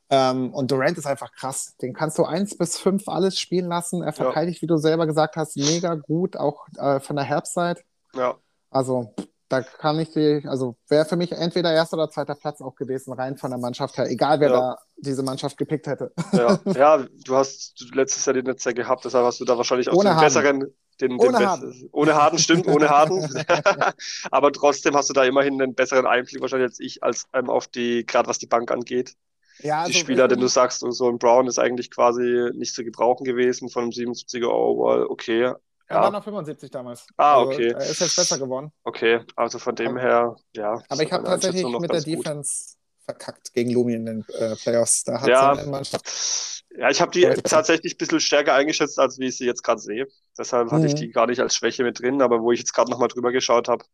Ähm, und Durant ist einfach krass. Den kannst du eins bis fünf alles spielen lassen. Er verteidigt, ja. wie du selber gesagt hast, mega gut, auch äh, von der Herbstzeit. Ja. Also da kann ich die, also wäre für mich entweder erster oder zweiter Platz auch gewesen, rein von der Mannschaft her, egal wer ja. da diese Mannschaft gepickt hätte. Ja, ja du hast letztes Jahr den Netzer gehabt, deshalb hast du da wahrscheinlich auch ohne den Harden. besseren, den, ohne den Harden. ohne Harden, stimmt, ohne Harden. Aber trotzdem hast du da immerhin einen besseren Einblick wahrscheinlich als ich, als ähm, auf die, gerade was die Bank angeht. Ja, also die Spieler, den du sagst, so ein Brown ist eigentlich quasi nicht zu gebrauchen gewesen von einem 77er Overall, okay, er ja. war noch 75 damals. Ah, also, okay. er ist jetzt besser geworden. Okay, also von dem her, ja. Aber ich habe tatsächlich mit der Defense gut. Verkackt gegen Lumi in den äh, Playoffs. Da hat ja. seine Mannschaft. Ja, ich habe die tatsächlich ein bisschen stärker eingeschätzt, als wie ich sie jetzt gerade sehe. Deshalb hatte mhm. ich die gar nicht als Schwäche mit drin, aber wo ich jetzt gerade nochmal drüber geschaut habe,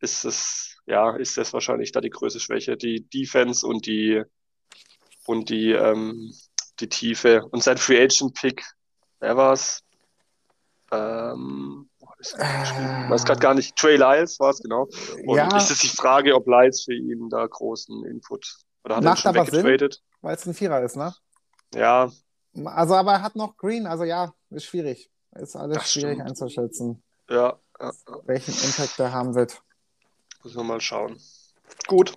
ist es, ja, ist das wahrscheinlich da die größte Schwäche. Die Defense und die und die, ähm, die Tiefe. Und sein Free Agent Pick, wer war's? Ähm, ich weiß gerade gar nicht. Trey Lyles war es, genau. Und ja. ist es die Frage, ob Lyles für ihn da großen Input oder hat Macht er schon weggetradet? Weil es ein Vierer ist, ne? Ja. Also, aber er hat noch Green, also ja, ist schwierig. Ist alles das schwierig stimmt. einzuschätzen. Ja, ja, Welchen Impact er haben wird. Müssen wir mal schauen. Gut.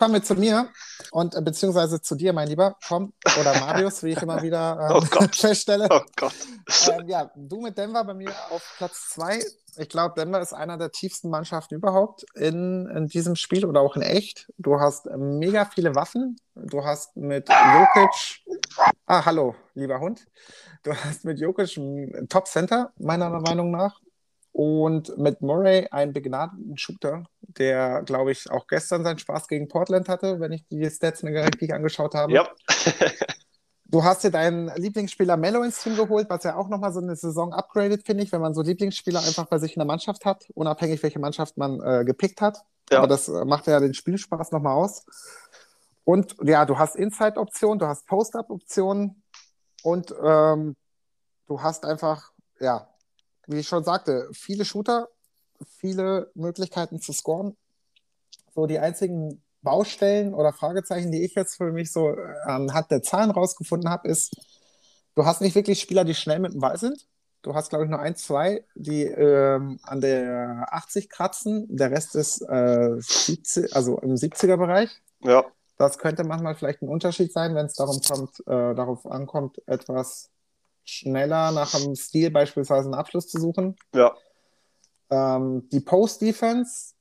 Kommen wir zu mir und äh, beziehungsweise zu dir, mein Lieber. Komm, oder Marius, wie ich immer wieder äh, oh feststelle. Oh Gott. Ähm, ja, du mit Denver bei mir auf Platz 2. Ich glaube, Denver ist einer der tiefsten Mannschaften überhaupt in, in diesem Spiel oder auch in echt. Du hast mega viele Waffen. Du hast mit Jokic. Ah, hallo, lieber Hund. Du hast mit Jokic einen Top-Center, meiner Meinung nach. Und mit Murray einen begnadeten Shooter, der, glaube ich, auch gestern seinen Spaß gegen Portland hatte, wenn ich die Stats mir richtig angeschaut habe. Ja. du hast dir deinen Lieblingsspieler Mello ins Team geholt, was ja auch nochmal so eine Saison upgradet, finde ich, wenn man so Lieblingsspieler einfach bei sich in der Mannschaft hat, unabhängig welche Mannschaft man äh, gepickt hat. Ja. Aber das macht ja den Spielspaß nochmal aus. Und ja, du hast Inside-Optionen, du hast Post-Up-Optionen und ähm, du hast einfach, ja, wie ich schon sagte, viele Shooter, viele Möglichkeiten zu scoren. So die einzigen Baustellen oder Fragezeichen, die ich jetzt für mich so äh, anhand der Zahlen rausgefunden habe, ist, du hast nicht wirklich Spieler, die schnell mit dem Ball sind. Du hast, glaube ich, nur ein, zwei, die ähm, an der 80 kratzen. Der Rest ist äh, 70, also im 70er-Bereich. Ja. Das könnte manchmal vielleicht ein Unterschied sein, wenn es darum kommt, äh, darauf ankommt, etwas schneller nach einem Stil beispielsweise einen Abschluss zu suchen. Ja. Ähm, die Post-Defense,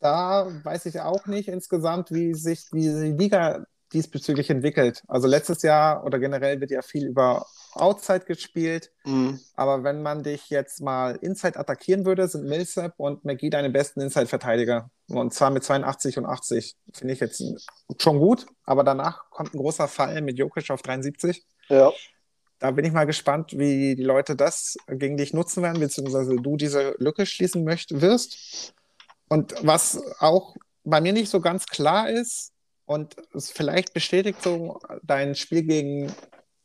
da weiß ich auch nicht insgesamt, wie sich die Liga diesbezüglich entwickelt. Also letztes Jahr oder generell wird ja viel über Outside gespielt. Mhm. Aber wenn man dich jetzt mal Inside attackieren würde, sind Millsap und McGee deine besten Inside-Verteidiger. Und zwar mit 82 und 80. Finde ich jetzt schon gut. Aber danach kommt ein großer Fall mit Jokic auf 73. Ja. Da bin ich mal gespannt, wie die Leute das gegen dich nutzen werden, beziehungsweise du diese Lücke schließen möcht wirst. Und was auch bei mir nicht so ganz klar ist, und es vielleicht bestätigt so dein Spiel gegen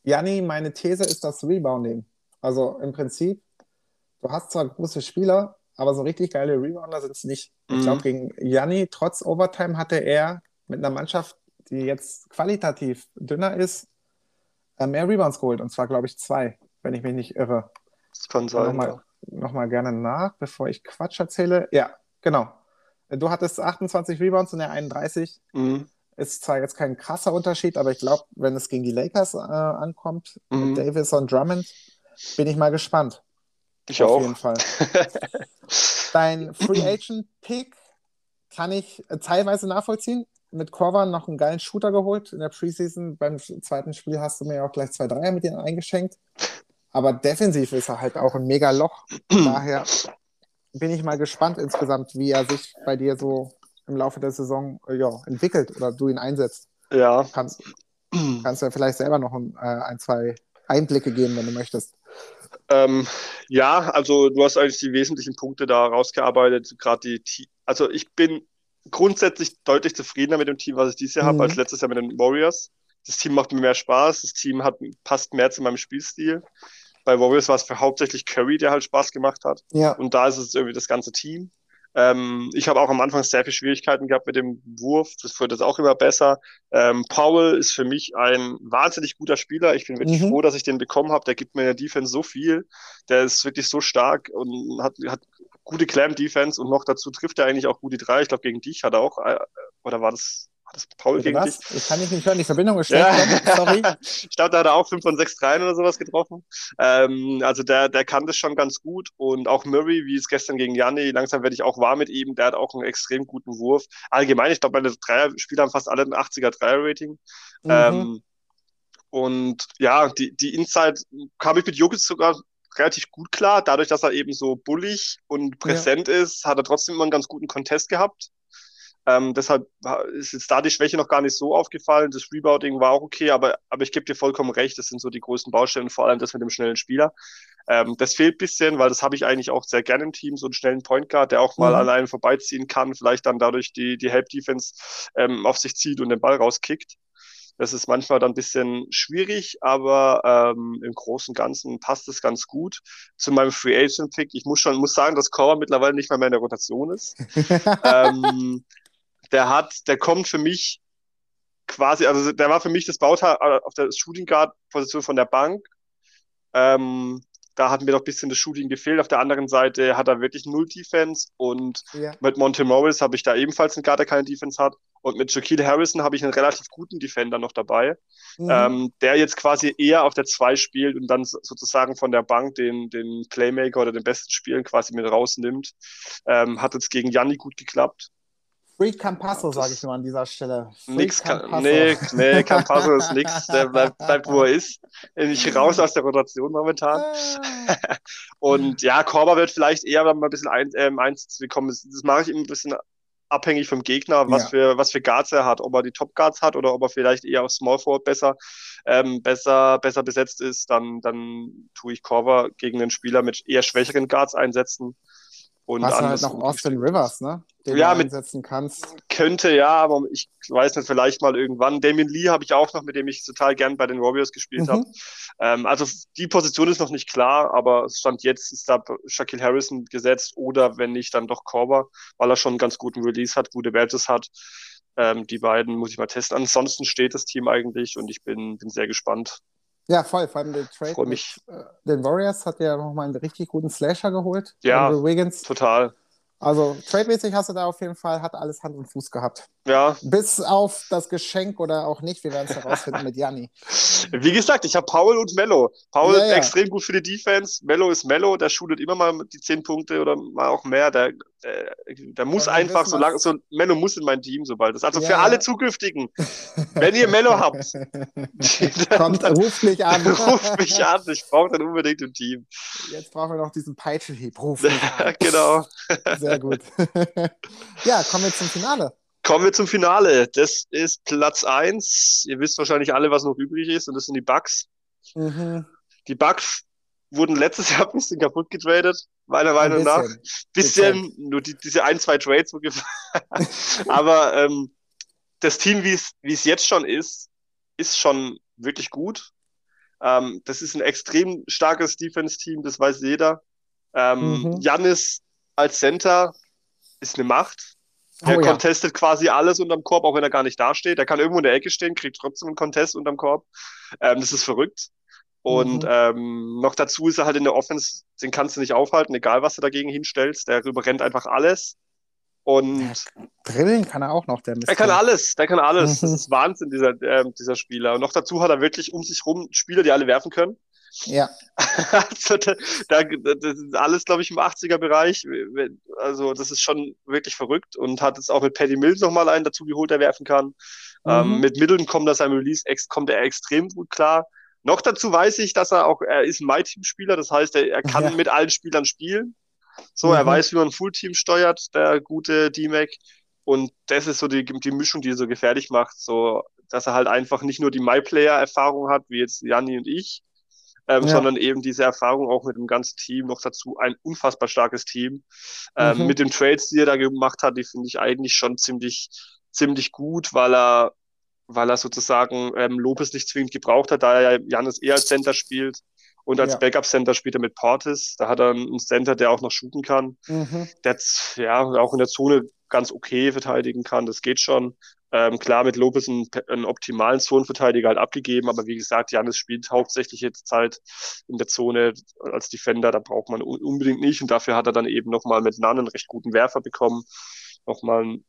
Janni, meine These ist das Rebounding. Also im Prinzip, du hast zwar große Spieler, aber so richtig geile Rebounder sind es nicht. Mhm. Ich glaube, gegen Janni, trotz Overtime, hatte er mit einer Mannschaft, die jetzt qualitativ dünner ist, mehr Rebounds geholt. Und zwar, glaube ich, zwei, wenn ich mich nicht irre. Das kann sein. Nochmal, nochmal gerne nach, bevor ich Quatsch erzähle. Ja, genau. Du hattest 28 Rebounds und er 31. Mhm. Ist zwar jetzt kein krasser Unterschied, aber ich glaube, wenn es gegen die Lakers äh, ankommt, mhm. mit Davis und Drummond, bin ich mal gespannt. Ich Auf auch. Auf jeden Fall. Dein Free Agent Pick kann ich äh, teilweise nachvollziehen mit Korvan noch einen geilen Shooter geholt in der Preseason. Beim zweiten Spiel hast du mir auch gleich zwei Dreier mit ihm eingeschenkt. Aber defensiv ist er halt auch ein mega Loch. Daher bin ich mal gespannt insgesamt, wie er sich bei dir so im Laufe der Saison äh, ja, entwickelt oder du ihn einsetzt. Ja. Kannst, kannst du ja vielleicht selber noch ein, äh, ein zwei Einblicke geben, wenn du möchtest. Ähm, ja, also du hast eigentlich die wesentlichen Punkte da rausgearbeitet. Gerade die, also ich bin grundsätzlich deutlich zufriedener mit dem Team, was ich dieses Jahr mhm. habe, als letztes Jahr mit den Warriors. Das Team macht mir mehr Spaß, das Team hat, passt mehr zu meinem Spielstil. Bei Warriors war es für hauptsächlich Curry, der halt Spaß gemacht hat. Ja. Und da ist es irgendwie das ganze Team. Ähm, ich habe auch am Anfang sehr viele Schwierigkeiten gehabt mit dem Wurf. Das wird jetzt auch immer besser. Ähm, Powell ist für mich ein wahnsinnig guter Spieler. Ich bin wirklich mhm. froh, dass ich den bekommen habe. Der gibt mir in der Defense so viel. Der ist wirklich so stark und hat, hat gute Clam-Defense und noch dazu trifft er eigentlich auch gute drei. Ich glaube, gegen dich hat er auch, äh, oder war das, war das Paul Bitte gegen was? dich? Ich kann dich nicht hören, die Verbindung ist schlecht. Ja. Sorry. ich glaube, da hat er auch 5 von 6 Dreien oder sowas getroffen. Ähm, also der, der kann das schon ganz gut und auch Murray, wie es gestern gegen Janni, langsam werde ich auch warm mit ihm, der hat auch einen extrem guten Wurf. Allgemein, ich glaube, meine Dreier-Spieler haben fast alle ein 80er Dreier-Rating. Mhm. Ähm, und ja, die, die Inside kam ich mit Jokic sogar relativ gut klar. Dadurch, dass er eben so bullig und präsent ja. ist, hat er trotzdem immer einen ganz guten Contest gehabt. Ähm, deshalb ist jetzt da die Schwäche noch gar nicht so aufgefallen. Das Rebounding war auch okay, aber, aber ich gebe dir vollkommen recht, das sind so die größten Baustellen, vor allem das mit dem schnellen Spieler. Ähm, das fehlt bisschen, weil das habe ich eigentlich auch sehr gerne im Team, so einen schnellen Point Guard, der auch mal mhm. an einen vorbeiziehen kann, vielleicht dann dadurch die, die Help-Defense ähm, auf sich zieht und den Ball rauskickt. Das ist manchmal dann ein bisschen schwierig, aber ähm, im Großen und Ganzen passt es ganz gut. Zu meinem Free Agent Pick, ich muss schon muss sagen, dass Korver mittlerweile nicht mehr in der Rotation ist. ähm, der hat, der kommt für mich quasi, also der war für mich das Bauteil äh, auf der Shooting Guard Position von der Bank. Ähm, da hat mir doch ein bisschen das Shooting gefehlt. Auf der anderen Seite hat er wirklich null Defense und ja. mit Monte Morris habe ich da ebenfalls einen Guard, der keine Defense hat. Und mit Shaquille Harrison habe ich einen relativ guten Defender noch dabei, mhm. ähm, der jetzt quasi eher auf der 2 spielt und dann sozusagen von der Bank den, den Playmaker oder den besten Spielen quasi mit rausnimmt. Ähm, hat jetzt gegen Janni gut geklappt. Free Campasso, sage ich nur an dieser Stelle. Free nix, Campasso. nee, nee, Campasso ist nix. Der bleibt, bleibt, wo er ist. Nicht raus aus der Rotation momentan. Ah. Und ja, Korber wird vielleicht eher mal ein bisschen ein, ähm, Einsatz bekommen. Das, das mache ich immer ein bisschen abhängig vom Gegner, was, ja. für, was für Guards er hat. Ob er die Top Guards hat oder ob er vielleicht eher auf Small Forward besser, ähm, besser, besser besetzt ist, dann, dann tue ich Korber gegen einen Spieler mit eher schwächeren Guards einsetzen. Und Hast halt noch Austin Rivers, ne? Den ja, du einsetzen kannst. Könnte ja, aber ich weiß nicht, vielleicht mal irgendwann. Damien Lee habe ich auch noch, mit dem ich total gern bei den Warriors gespielt mhm. habe. Ähm, also die Position ist noch nicht klar, aber es stand jetzt ist da Shaquille Harrison gesetzt oder wenn nicht, dann doch Korber, weil er schon einen ganz guten Release hat, gute Wertes hat. Ähm, die beiden muss ich mal testen. Ansonsten steht das Team eigentlich und ich bin, bin sehr gespannt, ja, voll. Vor allem der Trade mit äh, den Warriors hat ja nochmal einen richtig guten Slasher geholt. Ja, Wiggins. total. Also trademäßig hast du da auf jeden Fall, hat alles Hand und Fuß gehabt. Ja. Bis auf das Geschenk oder auch nicht, wir werden es herausfinden mit Janni. Wie gesagt, ich habe Paul und Mello. Paul ja, ja. extrem gut für die Defense, Mello ist Mello, der shootet immer mal die 10 Punkte oder mal auch mehr. Der, der, der muss ja, einfach, so lange, so Mello muss in mein Team, sobald das. Also für alle zukünftigen, wenn ihr Mello habt, Kommt, ruft mich an. ruft mich an, ich brauche dann unbedingt ein Team. Jetzt brauchen wir noch diesen Peitschenhieb, ruf mich an. genau. Sehr gut. ja, kommen wir zum Finale. Kommen wir zum Finale. Das ist Platz 1. Ihr wisst wahrscheinlich alle, was noch übrig ist, und das sind die Bugs. Mhm. Die Bugs wurden letztes Jahr ein bisschen kaputt getradet, meiner Meinung nach. Bisschen, nur die, diese ein, zwei Trades. Aber ähm, das Team, wie es jetzt schon ist, ist schon wirklich gut. Ähm, das ist ein extrem starkes Defense-Team, das weiß jeder. Ähm, mhm. Janis als Center ist eine Macht. Er oh, contestet ja. quasi alles unterm Korb, auch wenn er gar nicht dasteht. Er kann irgendwo in der Ecke stehen, kriegt trotzdem einen Contest unterm Korb. Ähm, das ist verrückt. Und mhm. ähm, noch dazu ist er halt in der Offense, den kannst du nicht aufhalten, egal was du dagegen hinstellst. Der überrennt einfach alles. Und Drillen kann er auch noch, der Mist. Er kann alles, der kann alles. Das ist Wahnsinn, dieser, äh, dieser Spieler. Und noch dazu hat er wirklich um sich rum Spieler, die alle werfen können. Ja. also, da, da, das ist alles, glaube ich, im 80er-Bereich. Also, das ist schon wirklich verrückt und hat jetzt auch mit Paddy Mills nochmal einen dazu geholt, der werfen kann. Ähm, mhm. Ähm, mit Mitteln kommt er seinem Release, kommt er extrem gut klar. Noch dazu weiß ich, dass er auch, er ist ein My-Team-Spieler, das heißt, er, er kann ja. mit allen Spielern spielen. So, mhm. er weiß, wie man ein Full-Team steuert, der gute D-Mac. Und das ist so die, die Mischung, die er so gefährlich macht, so, dass er halt einfach nicht nur die My-Player-Erfahrung hat, wie jetzt Janni und ich, ähm, ja. sondern eben diese Erfahrung auch mit dem ganzen Team, noch dazu ein unfassbar starkes Team. Ähm, mhm. Mit den Trades, die er da gemacht hat, die finde ich eigentlich schon ziemlich, ziemlich gut, weil er, weil er sozusagen ähm, Lopez nicht zwingend gebraucht hat, da er ja Janis eher als Center spielt. Und als ja. Backup-Center spielt er mit Portis. Da hat er einen Center, der auch noch shooten kann. Mhm. Der ja auch in der Zone ganz okay verteidigen kann. Das geht schon. Ähm, klar, mit Lopez einen, einen optimalen Zonenverteidiger halt abgegeben, aber wie gesagt, Janis spielt hauptsächlich jetzt Zeit in der Zone als Defender, da braucht man unbedingt nicht und dafür hat er dann eben nochmal mit Nan einen recht guten Werfer bekommen, nochmal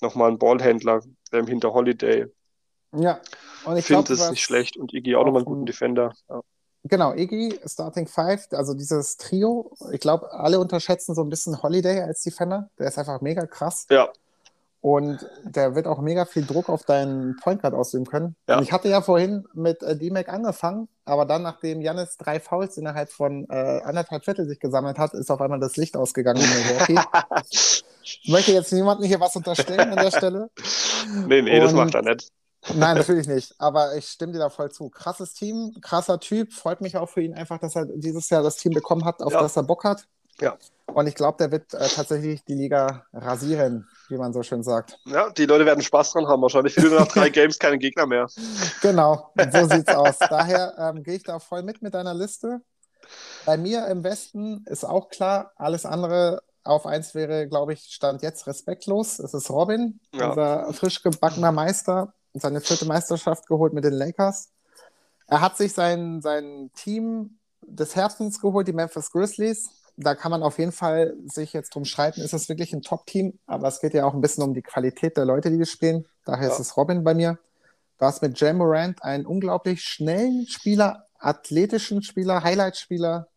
noch mal einen Ballhändler ähm, hinter Holiday. Ja, und ich finde es nicht schlecht und Iggy auch, auch nochmal einen guten Defender. Ja. Genau, Iggy, Starting Five, also dieses Trio, ich glaube, alle unterschätzen so ein bisschen Holiday als Defender. Der ist einfach mega krass. Ja. Und der wird auch mega viel Druck auf deinen Point Guard ausüben können. Ja. Und ich hatte ja vorhin mit äh, D-Mac angefangen, aber dann, nachdem Janis drei Fouls innerhalb von äh, anderthalb Viertel sich gesammelt hat, ist auf einmal das Licht ausgegangen. okay. ich möchte jetzt niemandem hier was unterstellen an der Stelle. Nee, nee, Und, das macht er nicht. Nein, natürlich nicht. Aber ich stimme dir da voll zu. Krasses Team, krasser Typ. Freut mich auch für ihn einfach, dass er dieses Jahr das Team bekommen hat, auf ja. das er Bock hat. Ja. Und ich glaube, der wird äh, tatsächlich die Liga rasieren, wie man so schön sagt. Ja, die Leute werden Spaß dran haben. Wahrscheinlich für nur nach drei Games keine Gegner mehr. Genau, so sieht's aus. Daher ähm, gehe ich da voll mit mit deiner Liste. Bei mir im Westen ist auch klar, alles andere auf eins wäre, glaube ich, Stand jetzt respektlos. Es ist Robin, Ja. unser frisch gebackener Meister, seine vierte Meisterschaft geholt mit den Lakers. Er hat sich sein, sein Team des Herzens geholt, die Memphis Grizzlies. Da kann man auf jeden Fall sich jetzt drum streiten, ist es wirklich ein Top-Team, aber es geht ja auch ein bisschen um die Qualität der Leute, die das spielen. Daher Ja. ist es Robin bei mir. Du hast mit Jam Morant einen unglaublich schnellen Spieler, athletischen Spieler, Highlight-Spieler,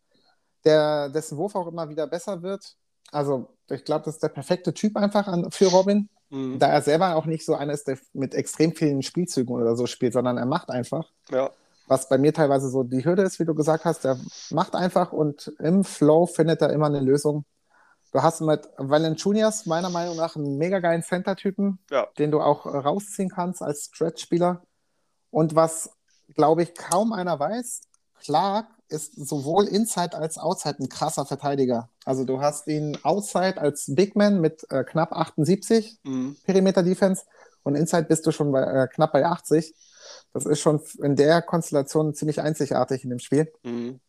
der, dessen Wurf auch immer wieder besser wird. Also, ich glaube, das ist der perfekte Typ einfach an, für Robin, Mhm. da er selber auch nicht so einer ist, der mit extrem vielen Spielzügen oder so spielt, sondern er macht einfach. Ja. Was bei mir teilweise so die Hürde ist, wie du gesagt hast, der macht einfach und im Flow findet er immer eine Lösung. Du hast mit Valanciunas meiner Meinung nach einen mega geilen Center-Typen, Ja. den du auch rausziehen kannst als Stretch-Spieler. Und was, glaube ich, kaum einer weiß, Clark ist sowohl Inside als Outside ein krasser Verteidiger. Also du hast ihn Outside als Big Man mit äh, knapp 78 Mhm. Perimeter Defense und Inside bist du schon bei, äh, knapp bei 80. Das ist schon in der Konstellation ziemlich einzigartig in dem Spiel. Mhm.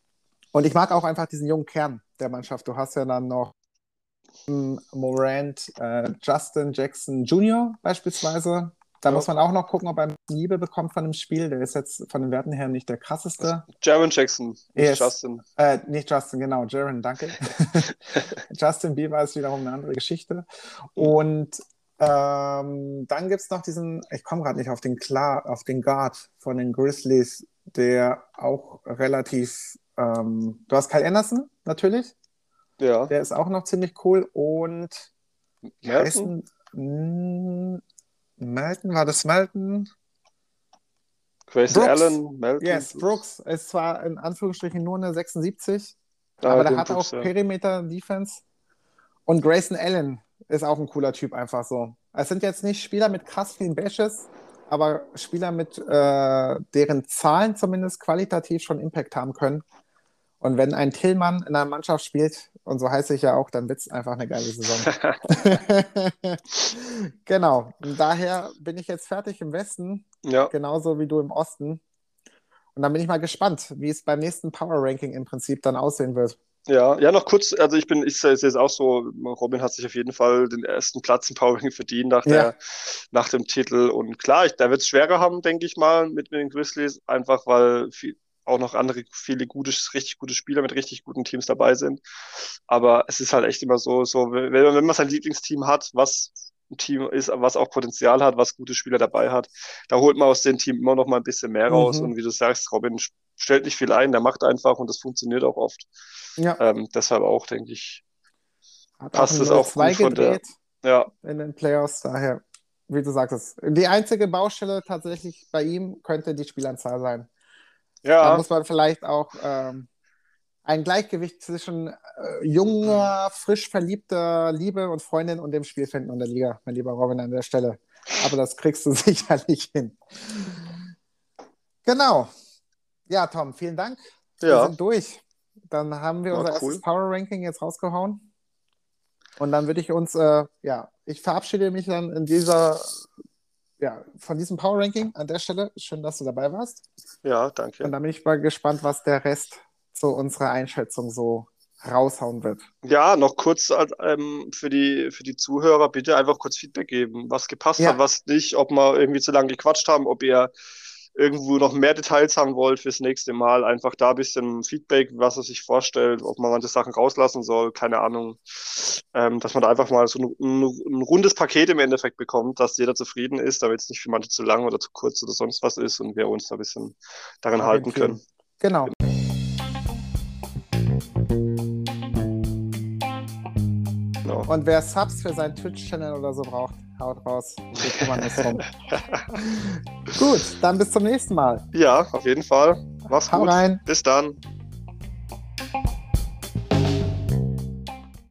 Und ich mag auch einfach diesen jungen Kern der Mannschaft. Du hast ja dann noch Morant, äh, Justin Jackson Jr. beispielsweise. Da Ja. muss man auch noch gucken, ob er Liebe bekommt von dem Spiel. Der ist jetzt von den Werten her nicht der krasseste. Jaron Jackson, nicht Yes. Justin. Äh, nicht Justin, genau, Jaron, danke. Justin Bieber ist wiederum eine andere Geschichte. Und ähm, dann gibt es noch diesen, ich komme gerade nicht auf den klar, auf den Guard von den Grizzlies, der auch relativ, ähm, du hast Kyle Anderson, natürlich, Ja. der ist auch noch ziemlich cool. Und Melton? Hm, Melton, war das Melton? Grayson. Allen, Melton. Yes, Brooks ist zwar in Anführungsstrichen nur eine 76, Ah, aber der hat Brooks, auch ja. Perimeter-Defense. Und Grayson Allen ist auch ein cooler Typ, einfach so. Es sind jetzt nicht Spieler mit krass vielen Bashes, aber Spieler mit äh, deren Zahlen zumindest qualitativ schon Impact haben können. Und wenn ein Tillmann in einer Mannschaft spielt, und so heiße ich ja auch, dann wird es einfach eine geile Saison. genau. Und daher bin ich jetzt fertig im Westen, ja. genauso wie du im Osten. Und dann bin ich mal gespannt, wie es beim nächsten Power Ranking im Prinzip dann aussehen wird. Ja, ja, noch kurz, also ich bin, ich sehe es auch so, Robin hat sich auf jeden Fall den ersten Platz im Power Ranking verdient nach, der, Ja. nach dem Titel. Und klar, ich, da wird es schwerer haben, denke ich mal, mit, mit den Grizzlies, einfach weil viel, auch noch andere, viele gute, richtig gute Spieler mit richtig guten Teams dabei sind. Aber es ist halt echt immer so, so, wenn wenn man sein Lieblingsteam hat, was ein Team ist, was auch Potenzial hat, was gute Spieler dabei hat, da holt man aus dem Team immer noch mal ein bisschen mehr raus. Mhm. Und wie du sagst, Robin stellt nicht viel ein, der macht einfach und das funktioniert auch oft. Ja, Ähm, deshalb auch, denke ich, hat passt auch es auch zwei gut von der- ja, in den Playoffs. Daher, wie du sagtest, die einzige Baustelle tatsächlich bei ihm könnte die Spielanzahl sein. Da ja, muss man vielleicht auch ähm, ein Gleichgewicht zwischen äh, junger, frisch verliebter Liebe und Freundin und dem Spiel finden und der Liga, mein lieber Robin, an der Stelle. Aber das kriegst du sicherlich hin. Genau. Ja, Tom, vielen Dank. Wir ja, sind durch. Dann haben wir War unser cool. erstes Power Ranking jetzt rausgehauen. Und dann würde ich uns, äh, ja, ich verabschiede mich dann in dieser, ja, von diesem Power Ranking an der Stelle. Schön, dass du dabei warst. ja, danke. Und dann bin ich mal gespannt, was der Rest zu unserer Einschätzung so raushauen wird. Ja, noch kurz ähm, für die, für die Zuhörer bitte einfach kurz Feedback geben, was gepasst Ja. hat, was nicht, ob wir irgendwie zu lange gequatscht haben, ob ihr irgendwo noch mehr Details haben wollt fürs nächste Mal. Einfach da ein bisschen Feedback, was er sich vorstellt, ob man manche Sachen rauslassen soll, keine Ahnung. Ähm, dass man da einfach mal so ein, ein, ein rundes Paket im Endeffekt bekommt, dass jeder zufrieden ist, damit es nicht für manche zu lang oder zu kurz oder sonst was ist und wir uns da ein bisschen daran halten können. Genau. Und wer Subs für seinen Twitch-Channel oder so braucht, haut raus. Wir kümmern uns drum. Gut, dann bis zum nächsten Mal. Ja, auf jeden Fall. Mach's Hau gut. rein. Bis dann.